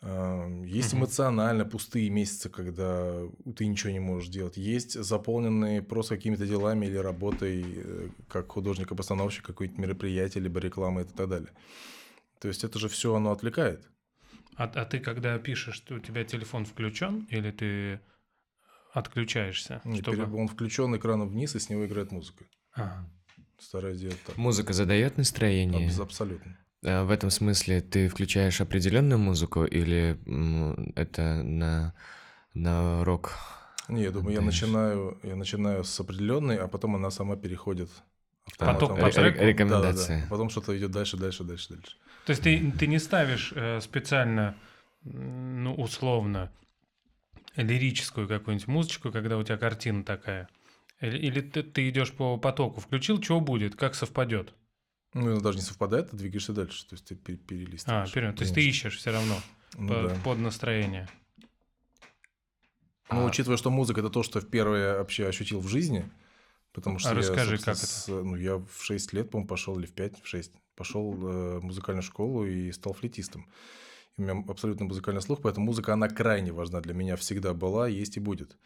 [SPEAKER 1] Есть эмоционально пустые месяцы, когда ты ничего не можешь делать. Есть заполненные просто какими-то делами или работой, э, как художник-постановщик, какое-нибудь мероприятие, либо реклама и так далее. То есть это же все оно отвлекает.
[SPEAKER 2] А, а ты, когда пишешь, у тебя телефон включен, или ты отключаешься?
[SPEAKER 1] Не,
[SPEAKER 2] чтобы-
[SPEAKER 1] Он включен экраном вниз, и с него играет музыка.
[SPEAKER 2] Ага.
[SPEAKER 1] Стараюсь делать так.
[SPEAKER 3] Музыка задает настроение.
[SPEAKER 1] Абс- Абсолютно.
[SPEAKER 3] А в этом смысле ты включаешь определенную музыку или это на, на рок?
[SPEAKER 1] Не, я думаю, я начинаю, я начинаю с определенной, а потом она сама переходит. автоматом.
[SPEAKER 2] Поток по
[SPEAKER 3] Ре-
[SPEAKER 2] треку?
[SPEAKER 3] ре-
[SPEAKER 1] Да-да-да.
[SPEAKER 3] Рекомендация.
[SPEAKER 1] Потом что-то идет дальше, дальше, дальше, дальше.
[SPEAKER 2] То есть ты, ты не ставишь э, специально, ну, условно, лирическую какую-нибудь музычку, когда у тебя картина такая? Или, или ты, ты идешь по потоку, включил, что будет, как совпадет?
[SPEAKER 1] Ну, это даже не совпадает, ты двигаешься дальше. То есть ты пе-
[SPEAKER 2] А,
[SPEAKER 1] перелистываешь.
[SPEAKER 2] вперед. То есть ты ищешь все равно
[SPEAKER 1] Ну,
[SPEAKER 2] по-
[SPEAKER 1] да.
[SPEAKER 2] под настроение.
[SPEAKER 1] Ну,
[SPEAKER 3] А-
[SPEAKER 1] учитывая, что музыка это то, что впервые вообще ощутил в жизни, потому что
[SPEAKER 2] А
[SPEAKER 1] я,
[SPEAKER 2] расскажи, как это?
[SPEAKER 1] с- ну, я в 6 лет, по-моему, пошел, или в 5, в 6, пошел э, в музыкальную школу и стал флейтистом. У меня абсолютно музыкальный слух, поэтому музыка, она крайне важна для меня, всегда была, есть и будет.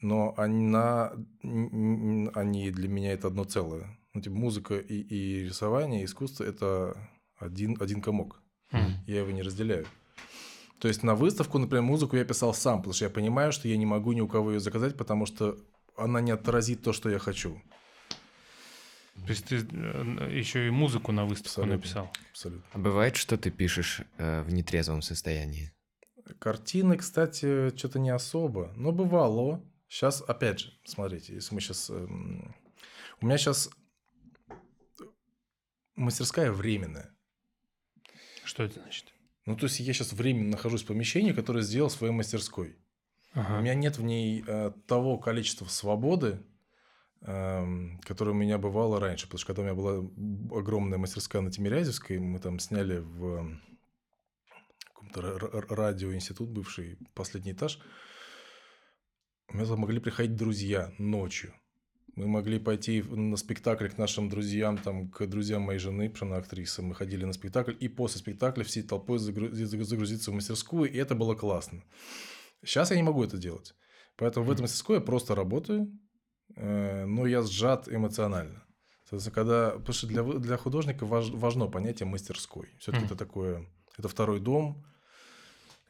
[SPEAKER 1] Но она, они для меня это одно целое. Ну, типа, музыка и, и рисование, и искусство – это один, один комок.
[SPEAKER 2] М.
[SPEAKER 1] Я его не разделяю. То есть на выставку, например, музыку я писал сам, потому что я понимаю, что я не могу ни у кого ее заказать, потому что она не отразит то, что я хочу.
[SPEAKER 2] То есть ты еще и музыку на выставку
[SPEAKER 1] Абсолютно.
[SPEAKER 2] написал.
[SPEAKER 1] Абсолютно.
[SPEAKER 3] А бывает, что ты пишешь э, в нетрезвом состоянии?
[SPEAKER 1] Картины, кстати, что-то не особо, но бывало. Сейчас, опять же, смотрите, если мы сейчас... У меня сейчас мастерская временная.
[SPEAKER 2] Что это значит?
[SPEAKER 1] Ну, то есть я сейчас временно нахожусь в помещении, которое сделал своей мастерской.
[SPEAKER 2] Ага.
[SPEAKER 1] У меня нет в ней э, того количества свободы, эм, которое у меня бывало раньше. Потому что когда у меня была огромная мастерская на Тимирязевской, мы там сняли в каком-то р- р- радиоинститут бывший, последний этаж. У меня там могли приходить друзья ночью. Мы могли пойти на спектакль к нашим друзьям, там, к друзьям моей жены, потому что она актриса. Мы ходили на спектакль, и после спектакля всей толпой загру- загрузиться в мастерскую, и это было классно. Сейчас я не могу это делать. Поэтому в этой мастерской я просто работаю, но я сжат эмоционально. Соответственно, когда... Потому что для, для художника важ- важно понятие мастерской. Все-таки
[SPEAKER 2] Мгм.
[SPEAKER 1] это такое... Это второй дом,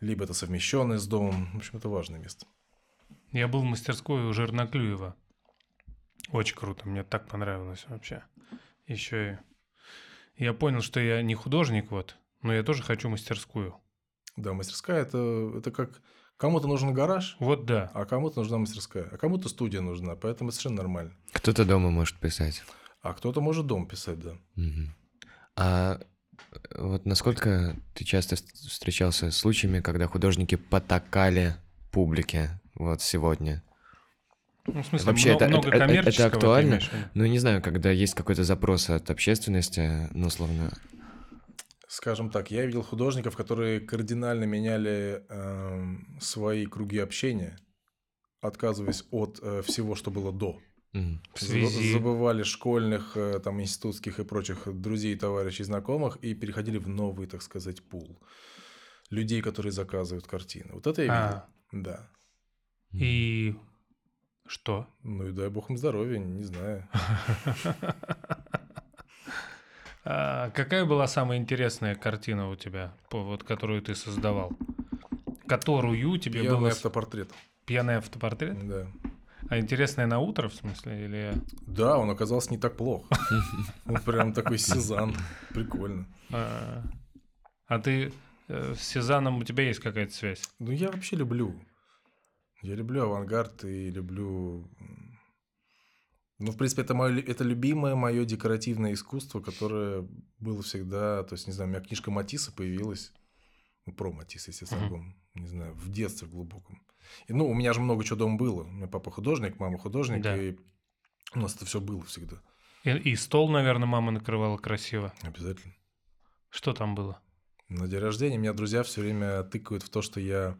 [SPEAKER 1] либо это совмещенный с домом. В общем, это важное место.
[SPEAKER 2] Я был в мастерской у Жерноклюева. Очень круто, мне так понравилось вообще. Еще и я понял, что я не художник, вот, но я тоже хочу мастерскую.
[SPEAKER 1] Да, мастерская это, это как кому-то нужен гараж,
[SPEAKER 2] Вот да.
[SPEAKER 1] а кому-то нужна мастерская, а кому-то студия нужна, поэтому это совершенно нормально.
[SPEAKER 3] Кто-то дома может писать.
[SPEAKER 1] А кто-то может дом писать, да.
[SPEAKER 3] Мгм. А э, вот насколько ты часто вс- встречался с случаями, когда художники потакали публике вот сегодня?
[SPEAKER 2] Ну, в смысле,
[SPEAKER 3] Вообще,
[SPEAKER 2] много,
[SPEAKER 3] это-
[SPEAKER 2] много
[SPEAKER 3] это- это- это
[SPEAKER 2] коммерческого, ты
[SPEAKER 3] актуально? Ну, не знаю, когда есть какой-то запрос от общественности, ну, условно,
[SPEAKER 1] Скажем так, я видел художников, которые кардинально меняли эм, свои круги общения, отказываясь от э, всего, что было до.
[SPEAKER 2] В связи...
[SPEAKER 1] Забывали школьных, э, там, институтских и прочих друзей, товарищей, знакомых и переходили в новый, так сказать, пул людей, которые заказывают картины. Вот это я видел.
[SPEAKER 2] А,
[SPEAKER 1] Да.
[SPEAKER 2] и что?
[SPEAKER 1] Ну и дай бог им здоровья, не знаю.
[SPEAKER 2] А, какая была самая интересная картина у тебя, вот, которую ты создавал? Которую тебе
[SPEAKER 1] Пьяный
[SPEAKER 2] было... с-
[SPEAKER 1] автопортрет.
[SPEAKER 2] Пьяный автопортрет?
[SPEAKER 1] Да.
[SPEAKER 2] А интересная на утро, в смысле? Или...
[SPEAKER 1] Да, он оказался не так плох. Он прям такой Сезанн. Прикольно.
[SPEAKER 2] А, а ты э, с Сезаном у тебя есть какая-то связь?
[SPEAKER 1] Ну, я вообще люблю. Я люблю авангард и люблю... Ну, в принципе, это, мое, это любимое мое декоративное искусство, которое было всегда... То есть, не знаю, у меня книжка Матисса появилась. Ну, про Матисса, естественно,
[SPEAKER 2] Мгм.
[SPEAKER 1] альбом. Не знаю, в детстве в глубоком. И, ну, у меня же много чего дома было. У меня папа художник, мама художник,
[SPEAKER 2] Да.
[SPEAKER 1] и у нас это все было всегда.
[SPEAKER 2] И, и стол, наверное, мама накрывала красиво.
[SPEAKER 1] Обязательно.
[SPEAKER 2] Что там было?
[SPEAKER 1] На день рождения меня друзья все время тыкают в то, что я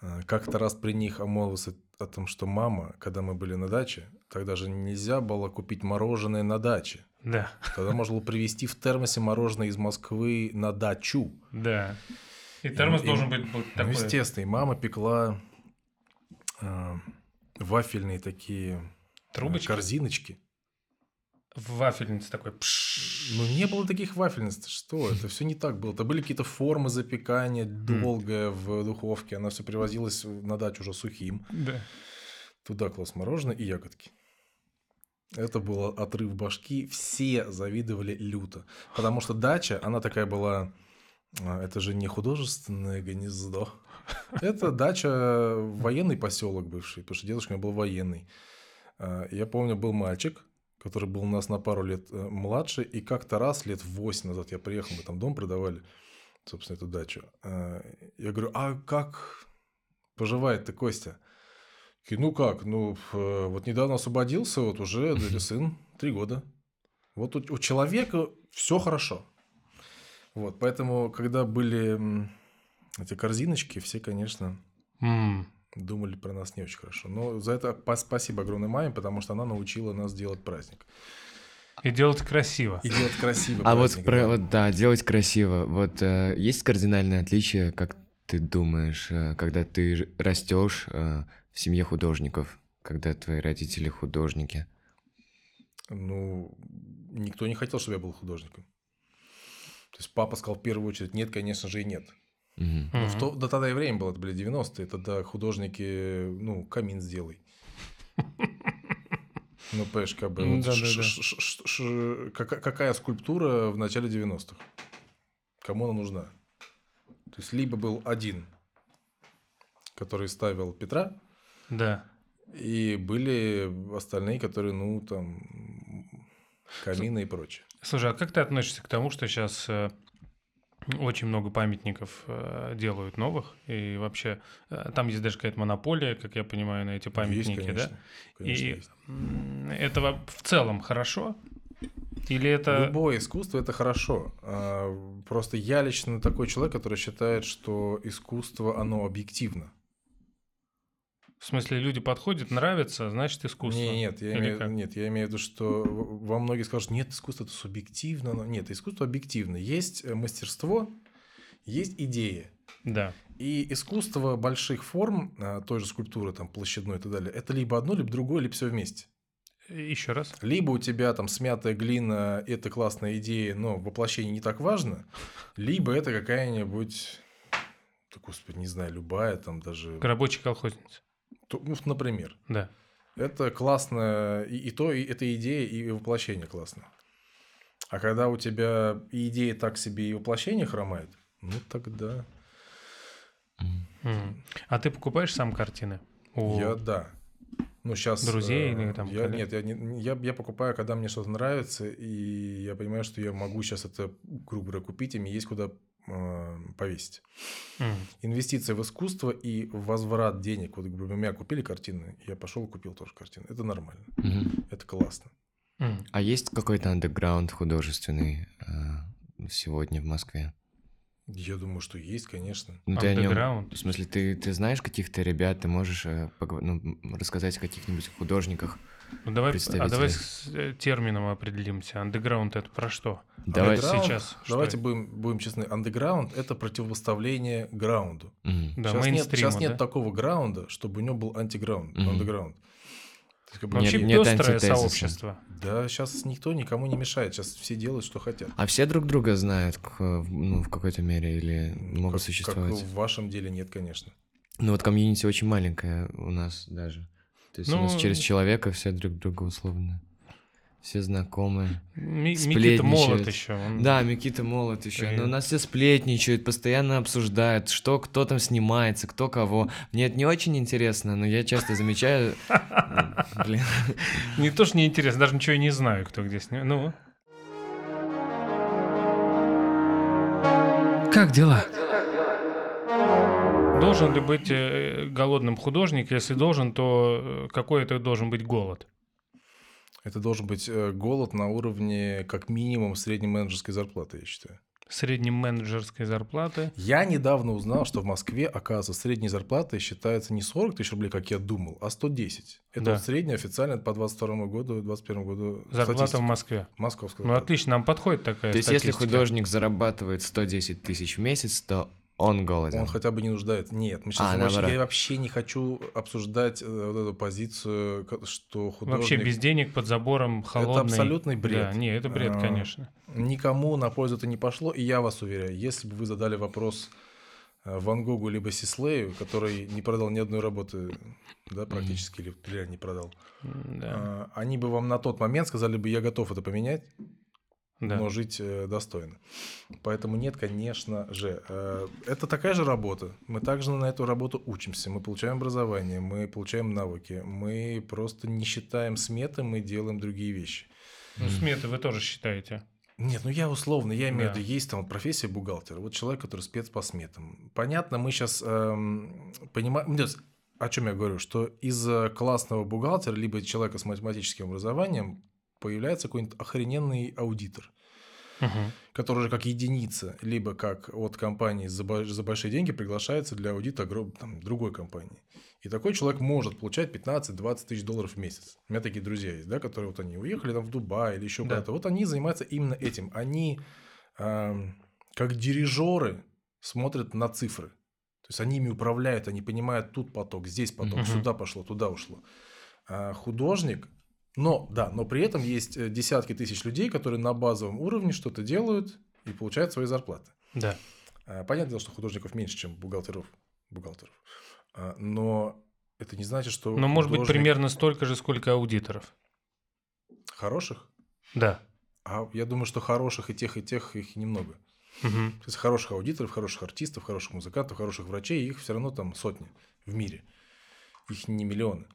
[SPEAKER 1] э, как-то раз при них обмолвился о том, что мама, когда мы были на даче, тогда же нельзя было купить мороженое на даче.
[SPEAKER 2] Да,
[SPEAKER 1] Тогда можно было привезти в термосе мороженое из Москвы на дачу.
[SPEAKER 2] да. И термос
[SPEAKER 1] И-
[SPEAKER 2] должен быть вот
[SPEAKER 1] Ну,
[SPEAKER 2] такой.
[SPEAKER 1] естественно, и мама пекла э, вафельные такие э,
[SPEAKER 2] Трубочки?
[SPEAKER 1] корзиночки.
[SPEAKER 2] В вафельнице такой. пш.
[SPEAKER 1] Ну, не было таких вафельниц. Что? Это все не так было. Это были какие-то формы запекания, долгое в духовке. Она все привозилась на дачу уже сухим.
[SPEAKER 2] Да.
[SPEAKER 1] Туда класс мороженое и ягодки. Это был отрыв башки. Все завидовали люто. Потому что дача, она такая была... а, Это же не художественное гнездо. Это дача, военный поселок бывший, потому что дедушка у меня был военный. А, Я помню, был мальчик, который был у нас на пару лет э, младше, и как-то раз, лет 8 назад я приехал, мы там дом продавали, собственно, эту дачу. А, Я говорю, а как поживает ты, Костя? Такие, ну как, ну э, вот недавно освободился, вот уже сын, три года. Вот у, у человека все хорошо. Вот, поэтому, когда были эти корзиночки, все, конечно,
[SPEAKER 2] М,
[SPEAKER 1] думали про нас не очень хорошо. Но за это па- спасибо огромной маме, потому что она научила нас делать праздник.
[SPEAKER 2] И делать красиво.
[SPEAKER 1] И делать красиво
[SPEAKER 3] А вот, про,
[SPEAKER 1] да.
[SPEAKER 3] вот да, делать красиво. Вот э, есть кардинальное отличие, как ты думаешь, э, когда ты растешь э, в семье художников, когда твои родители художники?
[SPEAKER 1] Ну, никто не хотел, чтобы я был художником. То есть папа сказал в первую очередь, нет, конечно же, и нет.
[SPEAKER 3] Мгм.
[SPEAKER 1] Ну, в то, да тогда и время было, это были 90-е, тогда художники, ну, камин сделай. Ну, понимаешь, как бы, вот
[SPEAKER 2] да-да-да.
[SPEAKER 1] ш- ш- ш- ш- кака- какая скульптура в начале 90-х? Кому она нужна? То есть, либо был один, который ставил Петра,
[SPEAKER 2] Да.
[SPEAKER 1] и были остальные, которые, ну, там, камины и прочее.
[SPEAKER 2] Слушай, а как ты относишься к тому, что сейчас Очень много памятников э, делают новых, и вообще э, там есть даже какая-то монополия, как я понимаю, на эти памятники,
[SPEAKER 1] Есть, конечно.
[SPEAKER 2] да?
[SPEAKER 1] Конечно,
[SPEAKER 2] и
[SPEAKER 1] есть.
[SPEAKER 2] это в целом хорошо? Или это...
[SPEAKER 1] Любое искусство это хорошо. А, Просто я лично такой человек, который считает, что искусство, оно объективно.
[SPEAKER 2] В смысле, люди подходят, нравится, значит искусство?
[SPEAKER 1] Не, нет, я
[SPEAKER 2] Или
[SPEAKER 1] имею,
[SPEAKER 2] как?
[SPEAKER 1] нет, я имею в виду, что в- во многие скажут, нет, искусство это субъективно. но Нет, искусство объективно. Есть э, мастерство, есть идея.
[SPEAKER 2] Да.
[SPEAKER 1] И искусство больших форм, а, той же скульптуры, там, площадной и так далее, это либо одно, либо другое, либо все вместе.
[SPEAKER 2] Еще раз.
[SPEAKER 1] Либо у тебя там смятая глина, это классная идея, но воплощение не так важно, либо это какая-нибудь, да, господи, не знаю, любая там даже,
[SPEAKER 2] Рабочий колхозница.
[SPEAKER 1] То- ну, например.
[SPEAKER 2] Да.
[SPEAKER 1] Это классно, и, и то, и это идея, и воплощение классно. А когда у тебя и идея так себе, и воплощение хромает, ну тогда.
[SPEAKER 3] Мгм.
[SPEAKER 2] А ты покупаешь сам картины? У-
[SPEAKER 1] я да. Ну, сейчас...
[SPEAKER 2] Друзей или там
[SPEAKER 1] я,
[SPEAKER 2] коллег?
[SPEAKER 1] Нет, я, не- я, я покупаю, когда мне что-то нравится, и я понимаю, что я могу сейчас это, грубо говоря, купить, и мне есть куда э, повесить.
[SPEAKER 2] Мгм.
[SPEAKER 1] Инвестиция в искусство и возврат денег. Вот, говоря, меня купили картины, я пошел и купил тоже картины. Это нормально,
[SPEAKER 3] Мгм.
[SPEAKER 1] это классно.
[SPEAKER 2] Мгм.
[SPEAKER 3] А есть какой-то андеграунд художественный э, сегодня в Москве?
[SPEAKER 1] Я думаю, что есть, конечно.
[SPEAKER 3] Ну, ты
[SPEAKER 2] Андеграунд.
[SPEAKER 3] В смысле, ты, ты знаешь каких-то ребят, ты можешь э, ну, рассказать о каких-нибудь художниках?
[SPEAKER 2] Ну, давай, а давай с э, термином определимся. Андеграунд это про что?
[SPEAKER 3] Давай.
[SPEAKER 2] Сейчас
[SPEAKER 1] Давайте будем, будем честны. Андеграунд – это противопоставление граунду.
[SPEAKER 3] Мгм.
[SPEAKER 2] Да,
[SPEAKER 1] сейчас нет, сейчас нет
[SPEAKER 2] да?
[SPEAKER 1] такого граунда, чтобы у него был антиграунд,
[SPEAKER 3] Мгм.
[SPEAKER 1] андеграунд. Как бы,
[SPEAKER 2] Вообще
[SPEAKER 3] Нет- нет
[SPEAKER 2] пестрое
[SPEAKER 3] антитезиса.
[SPEAKER 2] сообщество.
[SPEAKER 1] Да, сейчас никто никому не мешает. Сейчас все делают, что хотят.
[SPEAKER 3] А все друг друга знают ну, в какой-то мере или могут
[SPEAKER 1] как,
[SPEAKER 3] существовать?
[SPEAKER 1] Как в вашем деле нет, конечно.
[SPEAKER 3] Ну вот комьюнити очень маленькое у нас даже. То есть у нас
[SPEAKER 2] Ну,
[SPEAKER 3] через человека все друг друга условно. Все знакомые.
[SPEAKER 2] Ми- Микита
[SPEAKER 3] Сплетничают.
[SPEAKER 2] молод еще. он-
[SPEAKER 3] Да, Микита молод еще.
[SPEAKER 2] Привет.
[SPEAKER 3] Но у нас все сплетничают, постоянно обсуждают, что кто там снимается, кто кого. Мне это не очень интересно, но я часто замечаю... Блин.
[SPEAKER 2] Не то, что неинтересно, даже ничего и не знаю, кто где снимает. Ну. Как дела? Должен ли быть э, голодным художник? Если должен, то э, какой это должен быть голод?
[SPEAKER 1] Это должен быть э, голод на уровне как минимум средней менеджерской зарплаты, я считаю.
[SPEAKER 2] Средней менеджерской зарплаты.
[SPEAKER 1] Я недавно узнал, что в Москве, оказывается, средней зарплатой считается не 40 тысяч рублей, как я думал, а 110. Это
[SPEAKER 2] Да.
[SPEAKER 1] вот средняя официально по 22 году, 21 году
[SPEAKER 2] Зарплата в
[SPEAKER 1] статистика.
[SPEAKER 2] Москве.
[SPEAKER 1] Московская.
[SPEAKER 2] Ну,
[SPEAKER 1] зарплата.
[SPEAKER 2] отлично, нам подходит такая
[SPEAKER 3] То есть если художник зарабатывает 110 тысяч в месяц, то он голоден.
[SPEAKER 1] Он хотя бы не нуждается. Нет, мы сейчас
[SPEAKER 3] А,
[SPEAKER 1] вообще- я вообще не хочу обсуждать э, вот эту позицию, что художник...
[SPEAKER 2] Вообще без денег под забором холодный.
[SPEAKER 1] абсолютный бред.
[SPEAKER 2] Да, не, это бред,
[SPEAKER 1] А,
[SPEAKER 2] конечно.
[SPEAKER 1] Никому на пользу это не пошло, и я вас уверяю, если бы вы задали вопрос э, Ван Гогу либо Сислею, который не продал ни одной работы, да, практически, или реально не продал,
[SPEAKER 2] Да,
[SPEAKER 1] а, они бы вам на тот момент сказали бы, я готов это поменять,
[SPEAKER 2] да.
[SPEAKER 1] но жить э, достойно. Поэтому нет, конечно же. Э, Это такая же работа. Мы также на эту работу учимся. Мы получаем образование, мы получаем навыки. Мы просто не считаем сметы, мы делаем другие вещи.
[SPEAKER 2] Ну, сметы вы тоже считаете.
[SPEAKER 1] Нет, ну я условно, я имею в
[SPEAKER 2] Да.
[SPEAKER 1] виду, есть там профессия бухгалтера, вот человек, который спец по сметам. Понятно, мы сейчас понимаем, нет, о чем я говорю, что из э, классного бухгалтера, либо человека с математическим образованием, появляется какой-нибудь охрененный аудитор,
[SPEAKER 2] Мгм.
[SPEAKER 1] который уже как единица, либо как от компании за, за большие деньги приглашается для аудита там, другой компании. И такой человек может получать 15-20 тысяч долларов в месяц. У меня такие друзья есть, да, которые вот они уехали там в Дубай или еще
[SPEAKER 2] Да.
[SPEAKER 1] куда-то. Вот они занимаются именно этим. Они ам, как дирижеры смотрят на цифры. То есть они ими управляют, они понимают тут поток, здесь поток,
[SPEAKER 2] Мгм.
[SPEAKER 1] сюда пошло, туда ушло. А художник, но да, но при этом есть э, десятки тысяч людей, которые на базовом уровне что-то делают и получают свои зарплаты.
[SPEAKER 2] Да.
[SPEAKER 1] Понятное дело, что художников меньше, чем бухгалтеров. бухгалтеров. А, Но это не значит, что
[SPEAKER 2] Но может быть примерно столько же, сколько аудиторов.
[SPEAKER 1] хороших.
[SPEAKER 2] Да.
[SPEAKER 1] А я думаю, что хороших и тех, и тех их немного.
[SPEAKER 2] Мгм.
[SPEAKER 1] То есть хороших аудиторов, хороших артистов, хороших музыкантов, хороших врачей, их все равно там сотни в мире. Их не миллионы.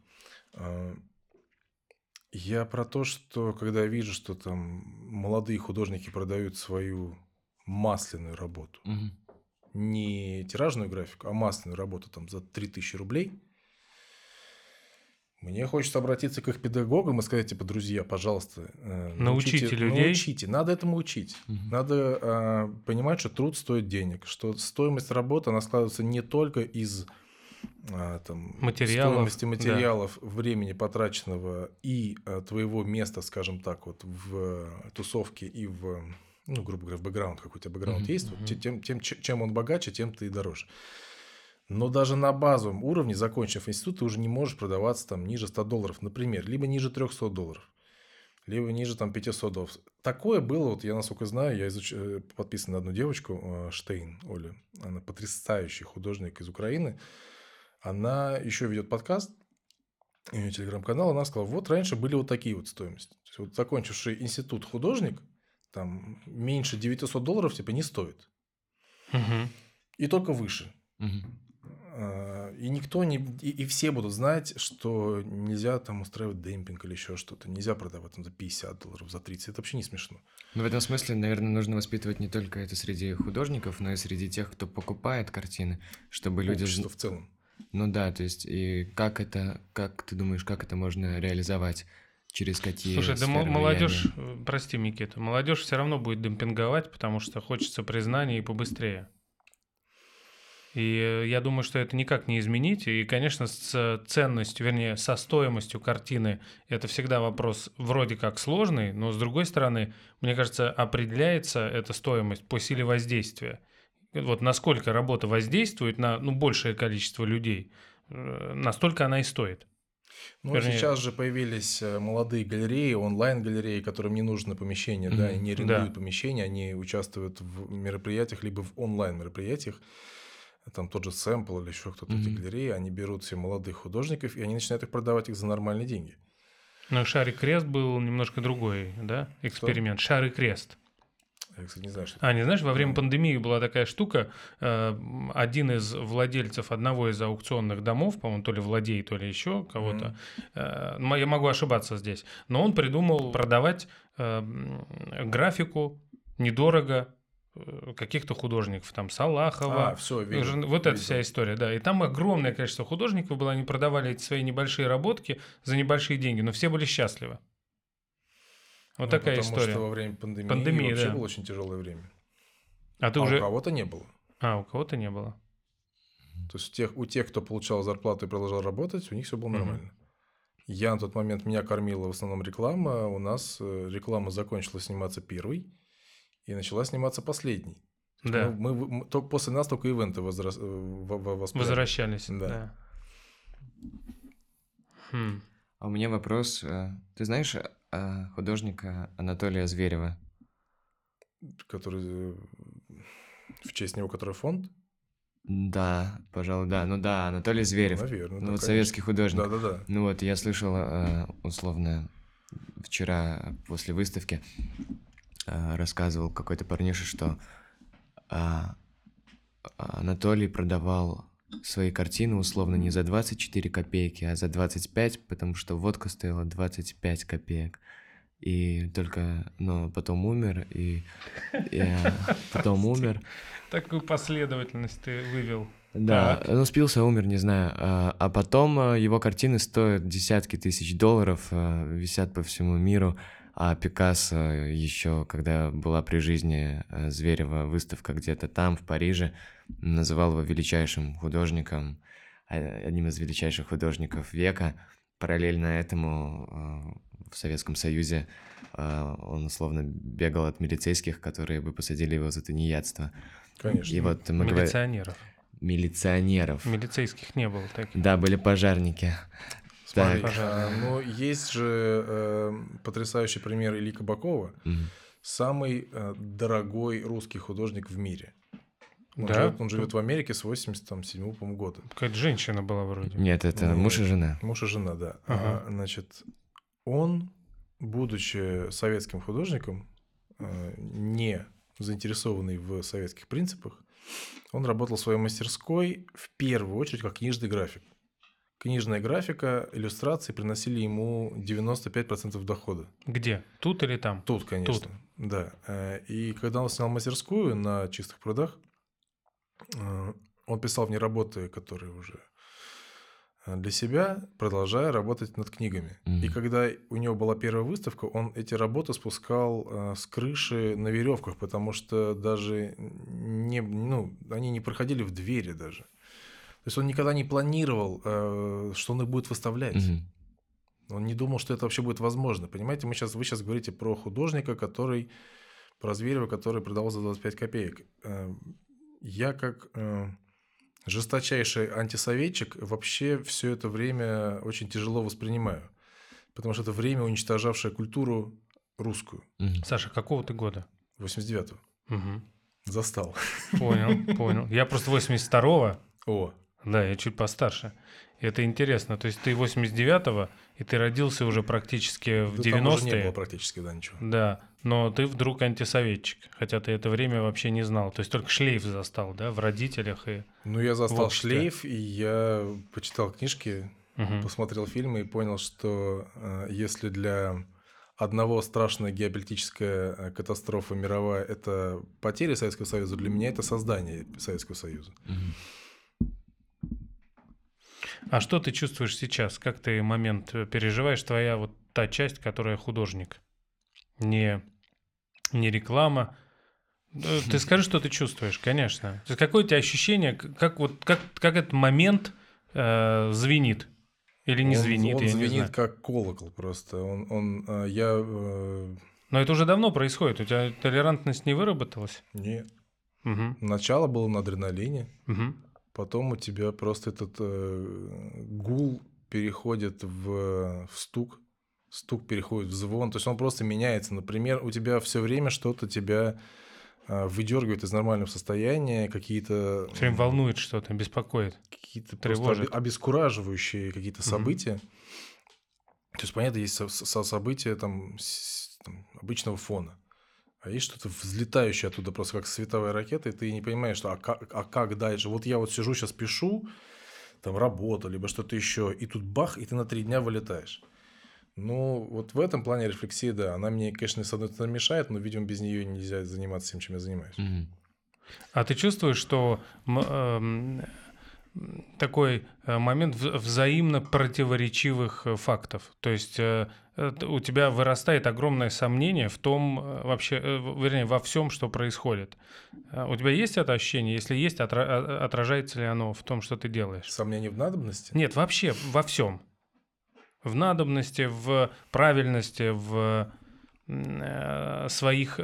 [SPEAKER 1] Я про то, что когда я вижу, что там молодые художники продают свою масляную работу,
[SPEAKER 3] Мгм.
[SPEAKER 1] не тиражную графику, а масляную работу там за 3000 рублей, мне хочется обратиться к их педагогам и сказать, типа, друзья, пожалуйста, э,
[SPEAKER 2] Научите людей.
[SPEAKER 1] Научите, надо этому учить.
[SPEAKER 3] Мгм.
[SPEAKER 1] Надо э, понимать, что труд стоит денег, что стоимость работы, она складывается не только из там,
[SPEAKER 2] Материалов,
[SPEAKER 1] стоимости
[SPEAKER 2] да.
[SPEAKER 1] материалов, времени потраченного и а, твоего места, скажем так, вот в э, тусовке и в, ну, грубо говоря, в бэкграунд, какой у тебя бэкграунд
[SPEAKER 3] Мгм,
[SPEAKER 1] есть, вот тем, тем, чем он богаче, тем ты и дороже. Но даже на базовом уровне, закончив институт, ты уже не можешь продаваться там ниже 100 долларов, например, либо ниже 300 долларов, либо ниже там 500 долларов. Такое было, вот я насколько знаю, я изуч... э, подписан на одну девочку, э, Штейн Оля, она потрясающий художник из Украины, она еще ведет подкаст, у нее телеграм-канал, она сказала, вот раньше были вот такие вот стоимости. То есть, вот закончивший институт художник, там меньше 900 долларов типа не стоит.
[SPEAKER 2] Мгм.
[SPEAKER 1] И только выше. А, И никто не... И, и все будут знать, что нельзя там устраивать демпинг или еще что-то. Нельзя продавать там за 50 долларов, за 30. Это вообще не смешно.
[SPEAKER 3] Ну, в этом смысле, наверное, нужно воспитывать не только это среди художников, но и среди тех, кто покупает картины, чтобы люди...
[SPEAKER 1] Общество в целом.
[SPEAKER 3] Ну да, то есть, и как это, как ты думаешь, как это можно реализовать? Через какие
[SPEAKER 2] Слушай, да молодежь,
[SPEAKER 3] влияния?
[SPEAKER 2] э, прости, Микита, молодежь все равно будет демпинговать, потому что хочется признания и побыстрее. И э, я думаю, что это никак не изменить. И, конечно, с ценностью, вернее, со стоимостью картины это всегда вопрос вроде как сложный, но с другой стороны, мне кажется, определяется эта стоимость по силе воздействия. Вот насколько работа воздействует на ну, большее количество людей, э, настолько она и стоит.
[SPEAKER 1] Ну,
[SPEAKER 2] Вернее-
[SPEAKER 1] сейчас же появились э, молодые галереи, онлайн-галереи, которым не нужно помещение, да, и
[SPEAKER 3] Мгм.
[SPEAKER 1] не
[SPEAKER 2] Да.
[SPEAKER 1] арендуют помещение, они участвуют в мероприятиях, либо в онлайн-мероприятиях. Там тот же Сэмпл или еще кто-то эти
[SPEAKER 3] Мгм.
[SPEAKER 1] галереи, они берут все молодых художников, и они начинают их продавать их за нормальные деньги.
[SPEAKER 2] Но Шарик Крест был немножко другой, да, эксперимент. Шарик Крест.
[SPEAKER 1] Я, кстати, не знаю, что
[SPEAKER 2] А, не знаешь, во время пандемии была такая штука, э, один из владельцев одного из аукционных домов, по-моему, то ли владей, то ли еще кого-то, ну, я могу ошибаться здесь, но он придумал продавать э, графику недорого каких-то художников, там Салахова,
[SPEAKER 1] А, все,
[SPEAKER 2] Ж- Вот эта вся история, да. И там огромное количество художников было, они продавали эти свои небольшие работки за небольшие деньги, но все были счастливы. Вот такая
[SPEAKER 1] Ну, потому
[SPEAKER 2] история.
[SPEAKER 1] что во время пандемии,
[SPEAKER 2] Пандемии,
[SPEAKER 1] вообще
[SPEAKER 2] да.
[SPEAKER 1] было очень тяжелое время.
[SPEAKER 2] А ты
[SPEAKER 1] а
[SPEAKER 2] уже...
[SPEAKER 1] у кого-то не было.
[SPEAKER 2] А, у кого-то не было.
[SPEAKER 1] То есть у тех, у тех, кто получал зарплату и продолжал работать, у них все было нормально. Я на тот момент, меня кормила в основном реклама. У нас э, реклама закончила сниматься первой и начала сниматься последней.
[SPEAKER 2] Да,
[SPEAKER 1] Мы, мы- мы- то- после нас только ивенты возрас- э, во- во- воспряли.
[SPEAKER 2] возвращались.
[SPEAKER 1] Да.
[SPEAKER 2] Да. Хм.
[SPEAKER 3] А у меня вопрос. э, Ты знаешь художника Анатолия Зверева?
[SPEAKER 1] Который, э, в честь него, который фонд?
[SPEAKER 3] Да, пожалуй, да. Ну да, Анатолий Зверев.
[SPEAKER 1] Наверное.
[SPEAKER 3] Ну вот советский художник.
[SPEAKER 1] Да-да-да.
[SPEAKER 3] Ну вот, я слышал, э, условно, вчера после выставки э, рассказывал какой-то парниша, что а, Анатолий продавал свои картины условно не за 24 копейки, а за 25, потому что водка стоила 25 копеек. И только, но потом умер, и, и, э, потом умер.
[SPEAKER 2] Такую последовательность ты вывел.
[SPEAKER 3] Да,
[SPEAKER 2] Так.
[SPEAKER 3] ну спился, умер, не знаю. А, а потом а, его картины стоят десятки тысяч долларов, а, висят по всему миру. А Пикассо еще, когда была при жизни а, Зверева выставка где-то там, в Париже, называл его величайшим художником, а, одним из величайших художников века. Параллельно этому а, в Советском Союзе он условно бегал от милицейских, которые бы посадили его за тунеядство.
[SPEAKER 1] Конечно.
[SPEAKER 3] И вот мы.
[SPEAKER 2] Милиционеров.
[SPEAKER 3] Милиционеров.
[SPEAKER 2] Милицейских не было таких.
[SPEAKER 3] Да, были пожарники.
[SPEAKER 1] Смотри,
[SPEAKER 3] Так.
[SPEAKER 1] а, ну, есть же э, потрясающий пример Ильи Кабакова.
[SPEAKER 3] Мгм.
[SPEAKER 1] Самый э, дорогой русский художник в мире. Он,
[SPEAKER 2] Да?
[SPEAKER 1] живет, он живет в Америке с 87 по-моему, года.
[SPEAKER 2] Какая-то женщина была вроде.
[SPEAKER 3] Нет, это
[SPEAKER 1] Нет.
[SPEAKER 3] муж и жена.
[SPEAKER 1] Муж и жена, да.
[SPEAKER 2] Ага.
[SPEAKER 1] А, значит, он, будучи советским художником, э, не заинтересованный в советских принципах, он работал в своей мастерской в первую очередь как книжный график. Книжная графика, иллюстрации приносили ему 95% дохода.
[SPEAKER 2] Где? Тут или там?
[SPEAKER 1] Тут, конечно. Да. Э, и когда он снял мастерскую на чистых прудах, э, он писал в ней работы, которые уже э, для себя, продолжая работать над книгами.
[SPEAKER 3] Мгм.
[SPEAKER 1] И когда у него была первая выставка, он эти работы спускал с крыши на веревках, потому что даже не, ну, они не проходили в двери даже. То есть он никогда не планировал, э, что он их будет выставлять. Он не думал, что это вообще будет возможно. Понимаете, мы сейчас, вы сейчас говорите про художника, который, про Зверева, который продавал за 25 копеек. Э, Я как э, жесточайший антисоветчик вообще все это время очень тяжело воспринимаю. Потому что это время, уничтожавшее культуру русскую.
[SPEAKER 2] Саша, какого ты года?
[SPEAKER 1] 89-го.
[SPEAKER 2] Мгм.
[SPEAKER 1] Застал.
[SPEAKER 2] Понял, понял. Я просто 82-го,
[SPEAKER 1] О,
[SPEAKER 2] да, я чуть постарше. И это интересно. То есть ты 89-го, и ты родился уже практически в
[SPEAKER 1] да там уже не было
[SPEAKER 2] 90-е.
[SPEAKER 1] практически, да, ничего.
[SPEAKER 2] Да, но ты вдруг антисоветчик, хотя ты это время вообще не знал. То есть только шлейф застал, да, в родителях и...
[SPEAKER 1] Ну, я застал шлейф, и я почитал книжки,
[SPEAKER 2] Мгм.
[SPEAKER 1] посмотрел фильмы и понял, что э, если для одного страшная геополитическая э, катастрофа мировая – это потеря Советского Союза, для меня это создание Советского Союза.
[SPEAKER 3] Мгм.
[SPEAKER 2] А что ты чувствуешь сейчас? Как ты момент э, переживаешь? Твоя вот та часть, которая художник. Не, не реклама. Э, Ты скажи, что ты чувствуешь, конечно. Какое у тебя ощущение, как, вот, как, как этот момент э, звенит? Или не
[SPEAKER 1] он,
[SPEAKER 2] звенит,
[SPEAKER 1] он
[SPEAKER 2] я не
[SPEAKER 1] звенит
[SPEAKER 2] знаю.
[SPEAKER 1] как колокол просто. Он, он, э, я э,
[SPEAKER 2] Но это уже давно происходит. У тебя толерантность не выработалась?
[SPEAKER 1] не.
[SPEAKER 2] Мгм,
[SPEAKER 1] Начало было на адреналине,
[SPEAKER 2] мгм.
[SPEAKER 1] Потом у тебя просто этот э, гул переходит в, в стук, стук переходит в звон, то есть он просто меняется. Например, у тебя все время что-то тебя э, выдергивает из нормального состояния, какие-то
[SPEAKER 2] Все время волнует что-то, беспокоит.
[SPEAKER 1] какие-то
[SPEAKER 2] тревожит.
[SPEAKER 1] обе- обескураживающие какие-то события. То есть, понятно, есть со- со- события там, с- там, обычного фона. А есть что-то взлетающее оттуда, просто как световая ракета, и ты не понимаешь, что, а, как, а как дальше? Вот я вот сижу, сейчас пишу, там работу, либо что-то еще, и тут бах, и ты на три дня вылетаешь. Ну, вот в этом плане рефлексия, да, она мне, конечно, с одной стороны мешает, но, видимо, без нее нельзя заниматься тем, чем я занимаюсь.
[SPEAKER 2] А ты чувствуешь, что эм, такой э, момент взаимно противоречивых э, фактов? То есть э, у тебя вырастает огромное сомнение в том, вообще, вернее, во всем, что происходит. Э, У тебя есть это ощущение? Если есть, отра- а- отражается ли оно в том, что ты делаешь?
[SPEAKER 1] Сомнения в надобности?
[SPEAKER 2] Нет, вообще во всем. В надобности, в правильности, в своих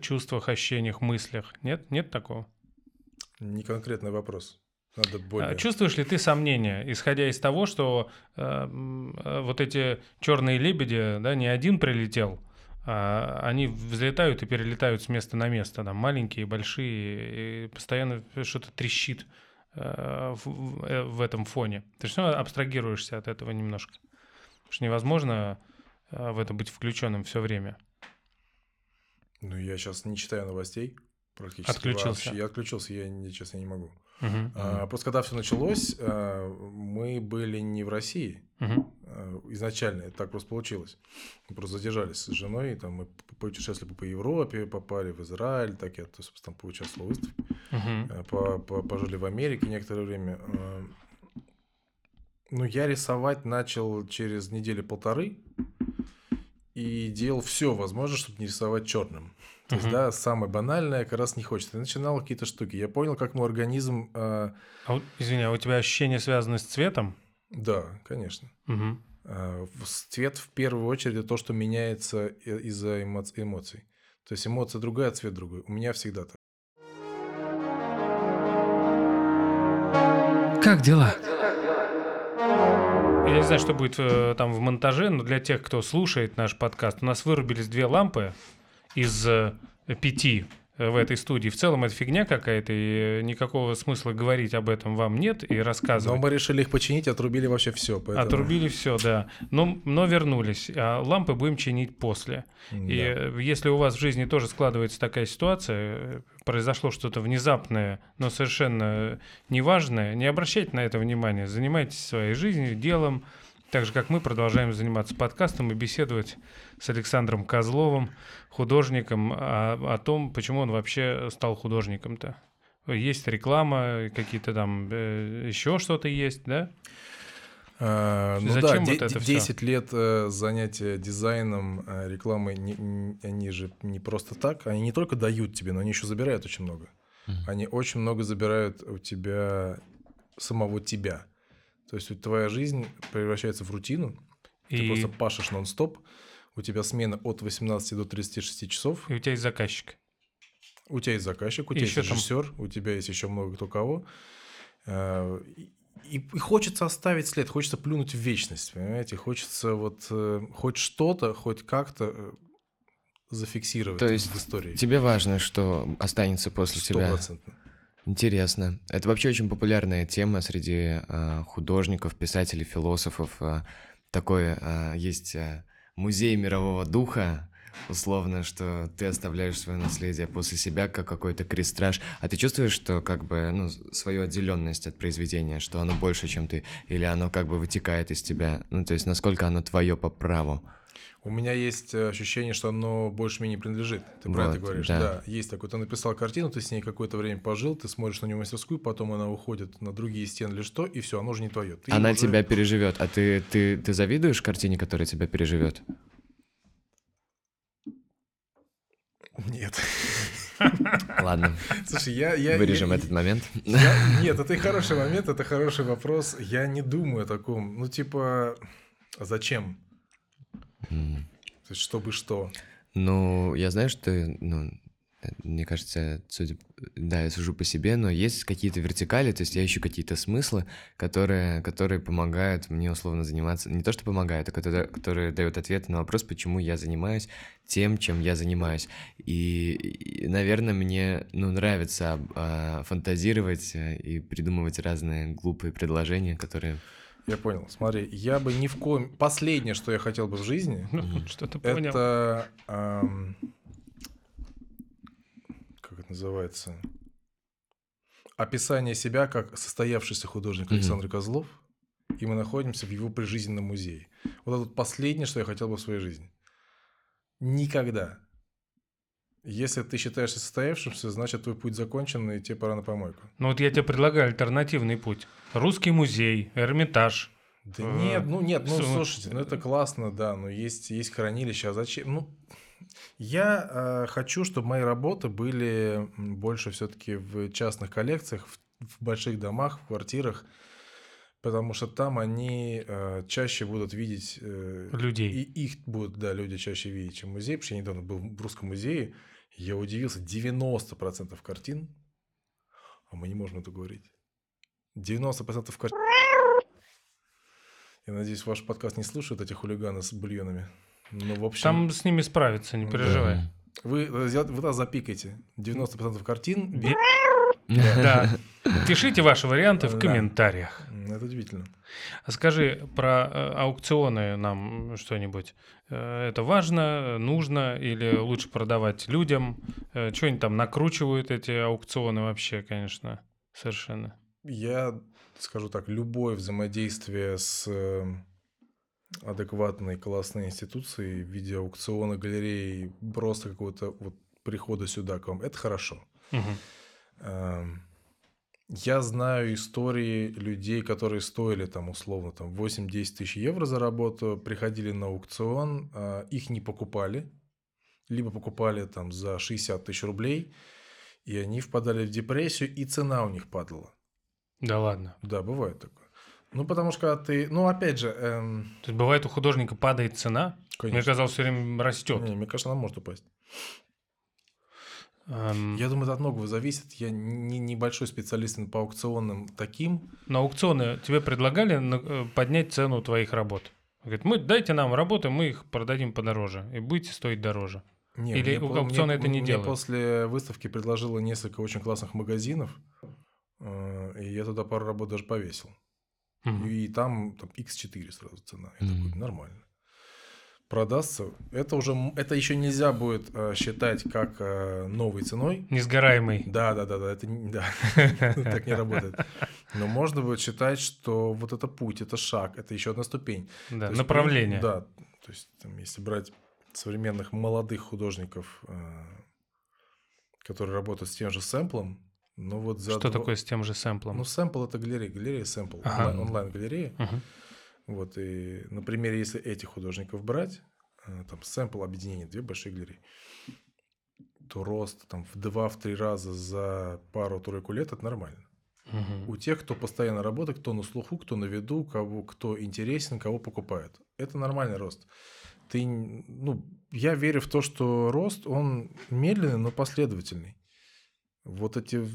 [SPEAKER 2] чувствах, ощущениях, мыслях. Нет? Нет такого?
[SPEAKER 1] Не конкретный вопрос. Надо
[SPEAKER 2] А
[SPEAKER 1] более...
[SPEAKER 2] Чувствуешь ли ты сомнения, исходя из того, что э, э, вот эти черные лебеди, да, не один прилетел, а они взлетают и перелетают с места на место, там маленькие, большие, и постоянно что-то трещит э, в, в- э, в этом фоне. Ты все равно абстрагируешься от этого немножко. Потому что невозможно э, в это быть включенным все время.
[SPEAKER 1] Ну, я сейчас не читаю новостей практически
[SPEAKER 2] Отключился.
[SPEAKER 1] вообще. Я отключился, я, честно, не могу. А, просто когда все началось, а, мы были не в России. А, Изначально это так просто получилось. Мы просто задержались с женой, там мы путешествовали по Европе, попали в Израиль, так я, то, собственно, поучаствовал в выставке. А, по- по- Пожили в Америке некоторое время. Ну, я рисовать начал через недели-полторы и делал все возможное, чтобы не рисовать черным. То есть, да, самое банальное как раз не хочется. Я начинал какие-то штуки. Я понял, как мой организм... а,
[SPEAKER 2] А вот, извини, а у тебя ощущения связаны с цветом?
[SPEAKER 1] Да, конечно. А, в- с- Цвет в первую очередь это то, что меняется из-за эмо- эмоций. То есть эмоция другая, цвет другой. У меня всегда так.
[SPEAKER 2] Как дела? Я не знаю, что будет э, там в монтаже, но для тех, кто слушает наш подкаст, у нас вырубились две лампы из э, пяти, э, в этой студии. В целом это фигня какая-то, и э, никакого смысла говорить об этом вам нет и
[SPEAKER 1] Но
[SPEAKER 2] рассказывать.
[SPEAKER 1] мы решили их починить, отрубили вообще все.
[SPEAKER 2] Отрубили все, да. Но, но вернулись. А лампы будем чинить после. И э, если у вас в жизни тоже складывается такая ситуация, произошло что-то внезапное, но совершенно неважное, не обращайте на это внимания. Занимайтесь своей жизнью, делом. Так же, как мы продолжаем заниматься подкастом и беседовать с Александром Козловым, художником, о, о том, почему он вообще стал художником-то. Есть реклама, какие-то там э, еще что-то есть, да?
[SPEAKER 1] А, ну
[SPEAKER 2] Зачем
[SPEAKER 1] да,
[SPEAKER 2] вот это
[SPEAKER 1] де-
[SPEAKER 2] всё?
[SPEAKER 1] 10 лет э, занятия дизайном, э, рекламой, не- н- они же не просто так, они не только дают тебе, но они еще забирают очень много. Они очень много забирают у тебя самого тебя. То есть твоя жизнь превращается в рутину, ты
[SPEAKER 2] И,
[SPEAKER 1] просто пашешь нон-стоп, у тебя смена от 18 до 36 часов,
[SPEAKER 2] и у тебя есть заказчик.
[SPEAKER 1] у тебя есть заказчик, у
[SPEAKER 2] И
[SPEAKER 1] тебя есть
[SPEAKER 2] там-
[SPEAKER 1] режиссер, у тебя есть еще много кто кого. Э, И, и хочется оставить след, хочется плюнуть в вечность, понимаете? Хочется вот э, хоть что-то, хоть как-то э, зафиксировать
[SPEAKER 3] То есть
[SPEAKER 1] в истории.
[SPEAKER 3] Тебе важно, что останется после тебя. Интересно. Это вообще очень популярная тема среди а, художников, писателей, философов. А, такой а, есть а, музей мирового духа, условно, что ты оставляешь свое наследие после себя как какой-то крестраж. А ты чувствуешь, что как бы ну, свою отделенность от произведения, что оно больше, чем ты, или оно как бы вытекает из тебя? Ну, то есть насколько оно твое по праву?
[SPEAKER 1] У меня есть э, ощущение, что оно больше мне не принадлежит. Ты про это
[SPEAKER 3] Вот,
[SPEAKER 1] говоришь?
[SPEAKER 3] да.
[SPEAKER 1] Да. есть такое. Ты написал картину, ты с ней какое-то время пожил, ты смотришь на нее мастерскую, потом она уходит на другие стены или что, и все, оно уже не твое. Ты
[SPEAKER 3] Она
[SPEAKER 1] уже-
[SPEAKER 3] тебя переживет, а ты, ты, ты завидуешь картине, которая тебя переживет?
[SPEAKER 1] Нет.
[SPEAKER 3] Ладно,
[SPEAKER 1] Слушай, я... я
[SPEAKER 3] вырежем
[SPEAKER 1] я-
[SPEAKER 3] этот момент.
[SPEAKER 1] Я- Нет, это и хороший момент, это хороший вопрос. Я не думаю о таком. Ну, типа, зачем?
[SPEAKER 3] М.
[SPEAKER 1] То есть, чтобы что?
[SPEAKER 3] Ну, я знаю, что, ну, мне кажется, судя, да, я сужу по себе, но есть какие-то вертикали, то есть я ищу какие-то смыслы, которые, которые помогают мне условно заниматься, не то, что помогают, а которые, которые дают ответы на вопрос, почему я занимаюсь тем, чем я занимаюсь. И, и, наверное, мне, ну, нравится а, фантазировать э, и придумывать разные глупые предложения, которые...
[SPEAKER 1] Я понял. Смотри, я бы ни в коем... Последнее, что я хотел бы в жизни,
[SPEAKER 2] Ну, Что-то понял.
[SPEAKER 1] это... Как это называется? Описание себя как состоявшийся художник. Александр Козлов, и мы находимся в его прижизненном музее. Вот это последнее, что я хотел бы в своей жизни. Никогда. Если ты считаешься состоявшимся, значит твой путь закончен, и тебе пора на помойку.
[SPEAKER 2] Ну вот я тебе предлагаю альтернативный путь. Русский музей, Эрмитаж.
[SPEAKER 1] Да
[SPEAKER 2] Э,
[SPEAKER 1] нет, ну нет, ну слушайте, ну это классно, да, но есть, есть хранилище, а зачем? Ну, я э, хочу, чтобы мои работы были больше все-таки в частных коллекциях, в, в больших домах, в квартирах, потому что там они э, чаще будут видеть, э,
[SPEAKER 2] Людей.
[SPEAKER 1] и их будут, да, люди чаще видеть, чем музей, потому что я недавно был в русском музее, я удивился, 90% картин, а мы не можем это говорить, 90% картин... Я надеюсь, ваш подкаст не слушают эти хулиганы с бульонами. Ну, в общем,
[SPEAKER 2] Там с ними справиться, не
[SPEAKER 1] Да.
[SPEAKER 2] переживай.
[SPEAKER 1] вы, вы, вы да, запикайте. 90% картин...
[SPEAKER 2] Бе- Да. Пишите ваши варианты в комментариях.
[SPEAKER 1] Это удивительно.
[SPEAKER 2] А скажи про э, аукционы нам что-нибудь. Э, Это важно, нужно или лучше продавать людям? Э, Что они там накручивают эти аукционы вообще, конечно, совершенно.
[SPEAKER 1] Я скажу так, любое взаимодействие с адекватной классной институцией в виде аукциона, галереи, просто какого-то вот прихода сюда к вам, это хорошо.
[SPEAKER 2] Мгм.
[SPEAKER 1] Эм, Я знаю истории людей, которые стоили там условно там 8-10 тысяч евро за работу, приходили на аукцион, а, их не покупали, либо покупали там за 60 тысяч рублей, и они впадали в депрессию, и цена у них падала.
[SPEAKER 2] Да ладно.
[SPEAKER 1] Да, бывает такое. Ну, потому что когда ты... Ну, опять же... эм,
[SPEAKER 2] То есть бывает у художника падает цена? Мне
[SPEAKER 1] конечно.
[SPEAKER 2] казалось, все время растет.
[SPEAKER 1] Не, мне кажется, она может упасть.
[SPEAKER 2] Эм,
[SPEAKER 1] Я думаю, это от многого зависит. Я не небольшой специалист по аукционным таким.
[SPEAKER 2] На аукционы тебе предлагали э, поднять цену твоих работ? Говорит, мы дайте нам работы, мы их продадим подороже, и будете стоить дороже.
[SPEAKER 1] Не,
[SPEAKER 2] Или
[SPEAKER 1] мне
[SPEAKER 2] аукциона
[SPEAKER 1] мне-
[SPEAKER 2] это не
[SPEAKER 1] мне
[SPEAKER 2] делают?
[SPEAKER 1] после выставки предложило несколько очень классных магазинов, э, и я туда пару работ даже повесил.
[SPEAKER 2] Мгм.
[SPEAKER 1] И там, там X4 сразу цена. Я
[SPEAKER 3] Мгм.
[SPEAKER 1] такой, нормально. Продастся. Это уже, это еще нельзя будет э, считать как э, новой ценой.
[SPEAKER 2] Несгораемый.
[SPEAKER 1] Да, да, да, да, это да, так не работает. Но можно будет считать, что вот это путь, это шаг, это еще одна ступень.
[SPEAKER 2] Да,
[SPEAKER 1] есть,
[SPEAKER 2] направление.
[SPEAKER 1] Да, то есть там, если брать современных молодых художников, э, которые работают с тем же сэмплом, ну вот за
[SPEAKER 2] Что
[SPEAKER 1] два-
[SPEAKER 2] такое с тем же сэмплом?
[SPEAKER 1] Ну, сэмпл это галерея, галерея сэмпл,
[SPEAKER 2] Ага.
[SPEAKER 1] онлайн, онлайн-галерея.
[SPEAKER 2] Мгм.
[SPEAKER 1] Вот, и, например, если этих художников брать, э, там, сэмпл объединение, две большие галереи, то рост там в два-три раза за пару-тройку лет – это нормально.
[SPEAKER 2] Мгм.
[SPEAKER 1] У тех, кто постоянно работает, кто на слуху, кто на виду, кого, кто интересен, кого покупают. Это нормальный рост. Ты, ну, я верю в то, что рост, он медленный, но последовательный. Вот эти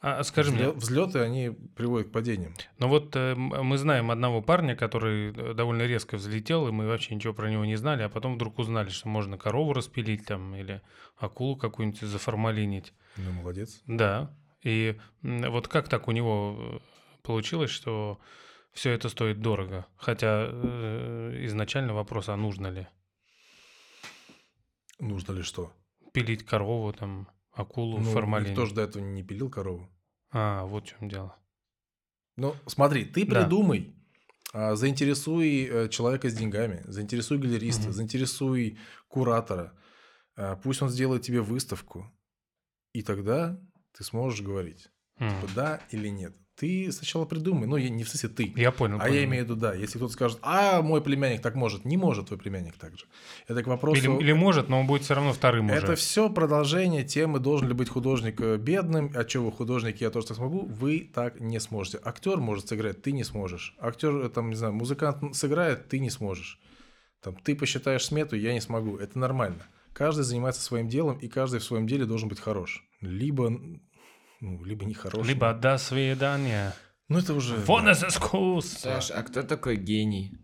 [SPEAKER 2] А скажи мне,
[SPEAKER 1] взлё- взлеты, они приводят к падениям.
[SPEAKER 2] ну вот э, мы знаем одного парня, который э, довольно резко взлетел, и мы вообще ничего про него не знали, а потом вдруг узнали, что можно корову распилить там или акулу какую-нибудь заформалинить.
[SPEAKER 1] Ну, молодец.
[SPEAKER 2] Да. И вот как так у него э, получилось, что все это стоит дорого? Хотя э, изначально вопрос, а нужно ли
[SPEAKER 1] Нужно ли что?
[SPEAKER 2] пилить корову, там, акулу,
[SPEAKER 1] Ну,
[SPEAKER 2] формалин?
[SPEAKER 1] никто же до этого не пилил корову.
[SPEAKER 2] А, вот в чем дело.
[SPEAKER 1] Ну, смотри, ты
[SPEAKER 2] Да.
[SPEAKER 1] придумай, а, заинтересуй э, человека с деньгами, заинтересуй галериста,
[SPEAKER 2] Мгм.
[SPEAKER 1] заинтересуй куратора. А, Пусть он сделает тебе выставку, и тогда ты сможешь говорить,
[SPEAKER 2] М.
[SPEAKER 1] типа, да или нет. Ты сначала придумай, ну, я- не в смысле ты,
[SPEAKER 2] Я понял.
[SPEAKER 1] а
[SPEAKER 2] понял.
[SPEAKER 1] я имею в виду, да, если кто-то скажет, а мой племянник так может, не может твой племянник так же. Это к вопросу...
[SPEAKER 2] Или, или может, но он будет все равно вторым
[SPEAKER 1] Это
[SPEAKER 2] уже.
[SPEAKER 1] все продолжение темы, должен ли быть художник э, бедным, а что вы художник, я тоже так смогу, вы так не сможете. Актер может сыграть, ты не сможешь. Актер, э, там, не знаю, музыкант сыграет, ты не сможешь. Там, ты посчитаешь смету, я не смогу. Это нормально. Каждый занимается своим делом, и каждый в своем деле должен быть хорош. Либо, ну, либо не хорош.
[SPEAKER 2] Либо до свидания.
[SPEAKER 1] Ну, это уже...
[SPEAKER 2] Вон
[SPEAKER 1] да.
[SPEAKER 2] из искусства.
[SPEAKER 3] Саш, а кто такой гений?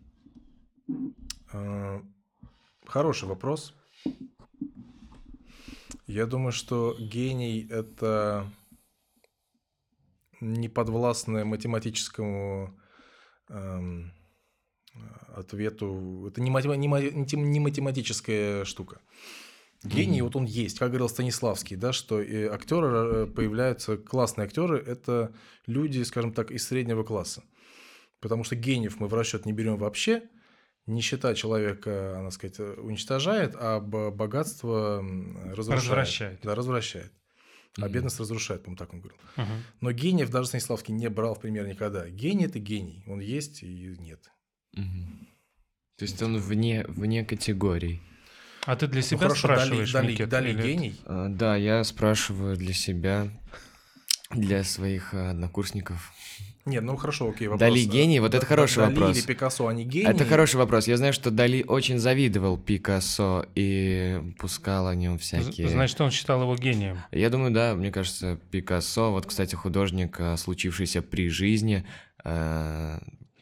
[SPEAKER 1] А, Хороший вопрос. Я думаю, что гений – это не подвластное математическому эм, ответу. Это не, матема- не ма- не тем- не математическая штука. Гений, вот он есть, как говорил Станиславский, да, что и актеры э, появляются, классные актеры – это люди, скажем так, из среднего класса. Потому что гениев мы в расчет не берем вообще, нищета человека, она сказать, уничтожает, а богатство разрушает.
[SPEAKER 2] Развращает.
[SPEAKER 1] Да, развращает. А
[SPEAKER 3] Мгм.
[SPEAKER 1] бедность разрушает, по-моему, так он говорил.
[SPEAKER 2] Мгм.
[SPEAKER 1] Но гениев даже Станиславский не брал в пример никогда. Гений – это гений. Он есть и нет.
[SPEAKER 3] Мгм. То есть он вне, вне категорий.
[SPEAKER 2] А ты для
[SPEAKER 1] Ну,
[SPEAKER 2] себя
[SPEAKER 1] хорошо, Дали,
[SPEAKER 2] спрашиваешь,
[SPEAKER 1] Дали-
[SPEAKER 2] Никит,
[SPEAKER 1] Дали
[SPEAKER 2] или-
[SPEAKER 1] гений.
[SPEAKER 3] А, Да, я спрашиваю для себя, для своих а, однокурсников.
[SPEAKER 1] Нет, ну хорошо, окей, вопрос.
[SPEAKER 3] Дали гений? Вот
[SPEAKER 1] Да-
[SPEAKER 3] это хороший
[SPEAKER 1] Дали
[SPEAKER 3] вопрос.
[SPEAKER 1] или Пикассо, они гении?
[SPEAKER 3] Это хороший вопрос. Я знаю, что Дали очень завидовал Пикассо и пускал о нем всякие...
[SPEAKER 2] Значит, он считал его гением.
[SPEAKER 3] Я думаю, да, мне кажется, Пикассо, вот, кстати, художник, а, случившийся при жизни, а,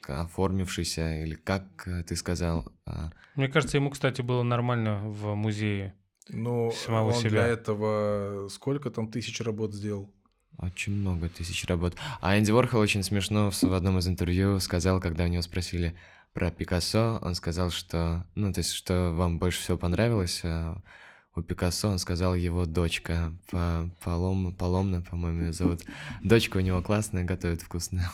[SPEAKER 3] оформившийся, или как а, ты сказал, а,
[SPEAKER 2] Мне кажется, ему, кстати, было нормально в музее.
[SPEAKER 1] Ну,
[SPEAKER 2] самого
[SPEAKER 1] он
[SPEAKER 2] себя.
[SPEAKER 1] для этого сколько там тысяч работ сделал?
[SPEAKER 3] Очень много тысяч работ. А Энди Уорхол очень смешно в одном из интервью сказал, когда у него спросили про Пикассо, он сказал, что, ну, то есть, что вам больше всего понравилось а, у Пикассо, он сказал его дочка, Палом, Паломна, по-моему, ее зовут. Дочка у него классная, готовит вкусно.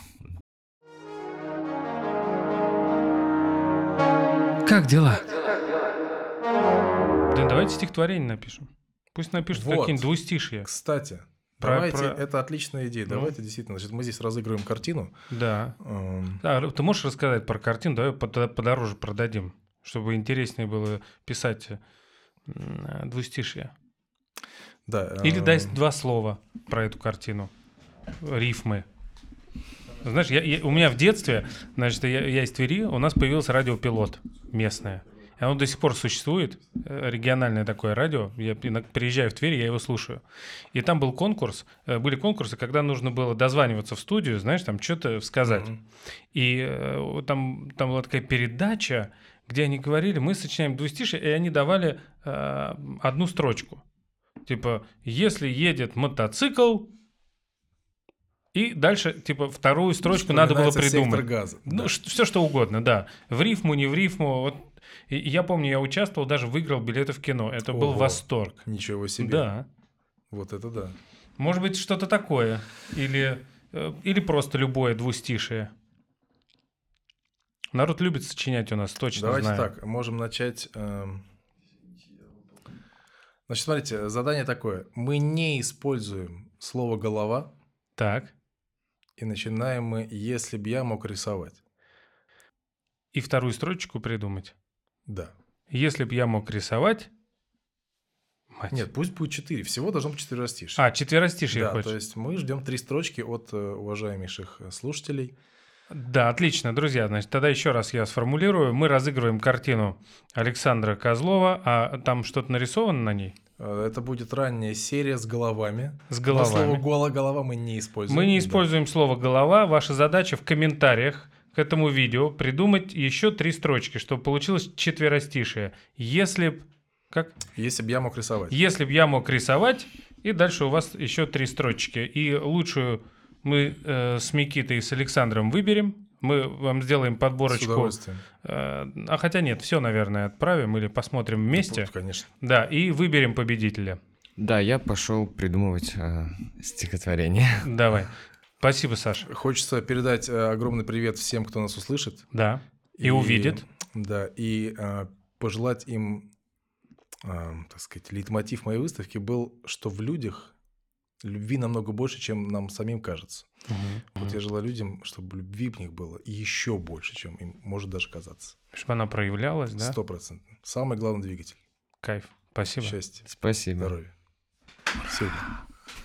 [SPEAKER 2] Как дела? Да давайте стихотворение напишем. Пусть напишут
[SPEAKER 1] Вот.
[SPEAKER 2] какие-нибудь двустишья.
[SPEAKER 1] Кстати,
[SPEAKER 2] Про-
[SPEAKER 1] давайте,
[SPEAKER 2] про-
[SPEAKER 1] это отличная идея.
[SPEAKER 2] Ну.
[SPEAKER 1] Давайте действительно, значит, мы здесь разыгрываем картину.
[SPEAKER 2] Да.
[SPEAKER 1] Эм,
[SPEAKER 2] Да, ты можешь рассказать про картину? Давай под- подороже продадим, чтобы интереснее было писать м, двустишье.
[SPEAKER 1] Да.
[SPEAKER 2] Или
[SPEAKER 1] эм,
[SPEAKER 2] дай два слова про эту картину. Рифмы. Знаешь, я, я- у меня в детстве, значит, я, я из Твери, у нас появился радиопилот местное. И оно до сих пор существует, э, региональное такое радио. Я приезжаю в Тверь, я его слушаю. И там был конкурс, э, были конкурсы, когда нужно было дозваниваться в студию, знаешь, там что-то сказать.
[SPEAKER 1] Мгм.
[SPEAKER 2] И э, там, там была такая передача, где они говорили, мы сочиняем двустишие, и они давали э, одну строчку. Типа, если едет мотоцикл, и дальше, типа, вторую строчку надо было придумать.
[SPEAKER 1] газа.
[SPEAKER 2] Ну,
[SPEAKER 1] Да.
[SPEAKER 2] все что угодно, да. В рифму, не в рифму. Вот. И я помню, я участвовал, даже выиграл билеты в кино. Это был
[SPEAKER 1] Ого.
[SPEAKER 2] восторг.
[SPEAKER 1] Ничего себе.
[SPEAKER 2] Да.
[SPEAKER 1] Вот это да.
[SPEAKER 2] Может быть, что-то такое. Или, э, или просто любое двустишие. Народ любит сочинять у нас, точно
[SPEAKER 1] Давайте
[SPEAKER 2] знаю.
[SPEAKER 1] так, можем начать. эм. Значит, смотрите, задание такое. Мы не используем слово «голова»,
[SPEAKER 2] Так.
[SPEAKER 1] И начинаем мы «если б я мог рисовать».
[SPEAKER 2] И вторую строчку придумать.
[SPEAKER 1] Да.
[SPEAKER 2] Если б я мог рисовать... Мать.
[SPEAKER 1] Нет, пусть будет четыре. Всего должно быть четверостишие.
[SPEAKER 2] А, четверостишие
[SPEAKER 1] да,
[SPEAKER 2] хочешь?
[SPEAKER 1] то есть мы ждем три строчки от э, уважаемейших э, слушателей.
[SPEAKER 2] Да, отлично, друзья. Значит, тогда еще раз я сформулирую. Мы разыгрываем картину Александра Козлова, а там что-то нарисовано на ней?
[SPEAKER 1] Э, Это будет ранняя серия с головами.
[SPEAKER 2] С
[SPEAKER 1] Но
[SPEAKER 2] головами.
[SPEAKER 1] слово «голо- «голова» мы не используем.
[SPEAKER 2] Мы не
[SPEAKER 1] Да.
[SPEAKER 2] используем слово «голова». Ваша задача в комментариях к этому видео придумать еще три строчки, чтобы получилось четверостишие. Если б... Как?
[SPEAKER 1] Если бы я мог рисовать.
[SPEAKER 2] Если б я мог рисовать, и дальше у вас еще три строчки. И лучшую мы э, с Микитой и с Александром выберем. Мы вам сделаем
[SPEAKER 1] С
[SPEAKER 2] подборочку.
[SPEAKER 1] удовольствием.
[SPEAKER 2] Э, а хотя нет, все, наверное, отправим или посмотрим вместе.
[SPEAKER 1] Да, Конечно.
[SPEAKER 2] Да, и выберем победителя.
[SPEAKER 3] Да, я пошел придумывать э, стихотворение.
[SPEAKER 2] Давай. Спасибо, Саша.
[SPEAKER 1] Хочется передать э, огромный привет всем, кто нас услышит.
[SPEAKER 2] Да. И увидит.
[SPEAKER 1] Да, и э, пожелать им, э, так сказать, лейтмотив моей выставки был, что в людях любви намного больше, чем нам самим кажется. Вот я желаю людям, чтобы любви в них было еще больше, чем им может даже казаться.
[SPEAKER 2] Чтобы она проявлялась, да?
[SPEAKER 1] Стопроцентно. Самый главный двигатель.
[SPEAKER 2] Кайф. Спасибо.
[SPEAKER 1] Счастье,
[SPEAKER 3] Спасибо.
[SPEAKER 1] здоровье. Всего.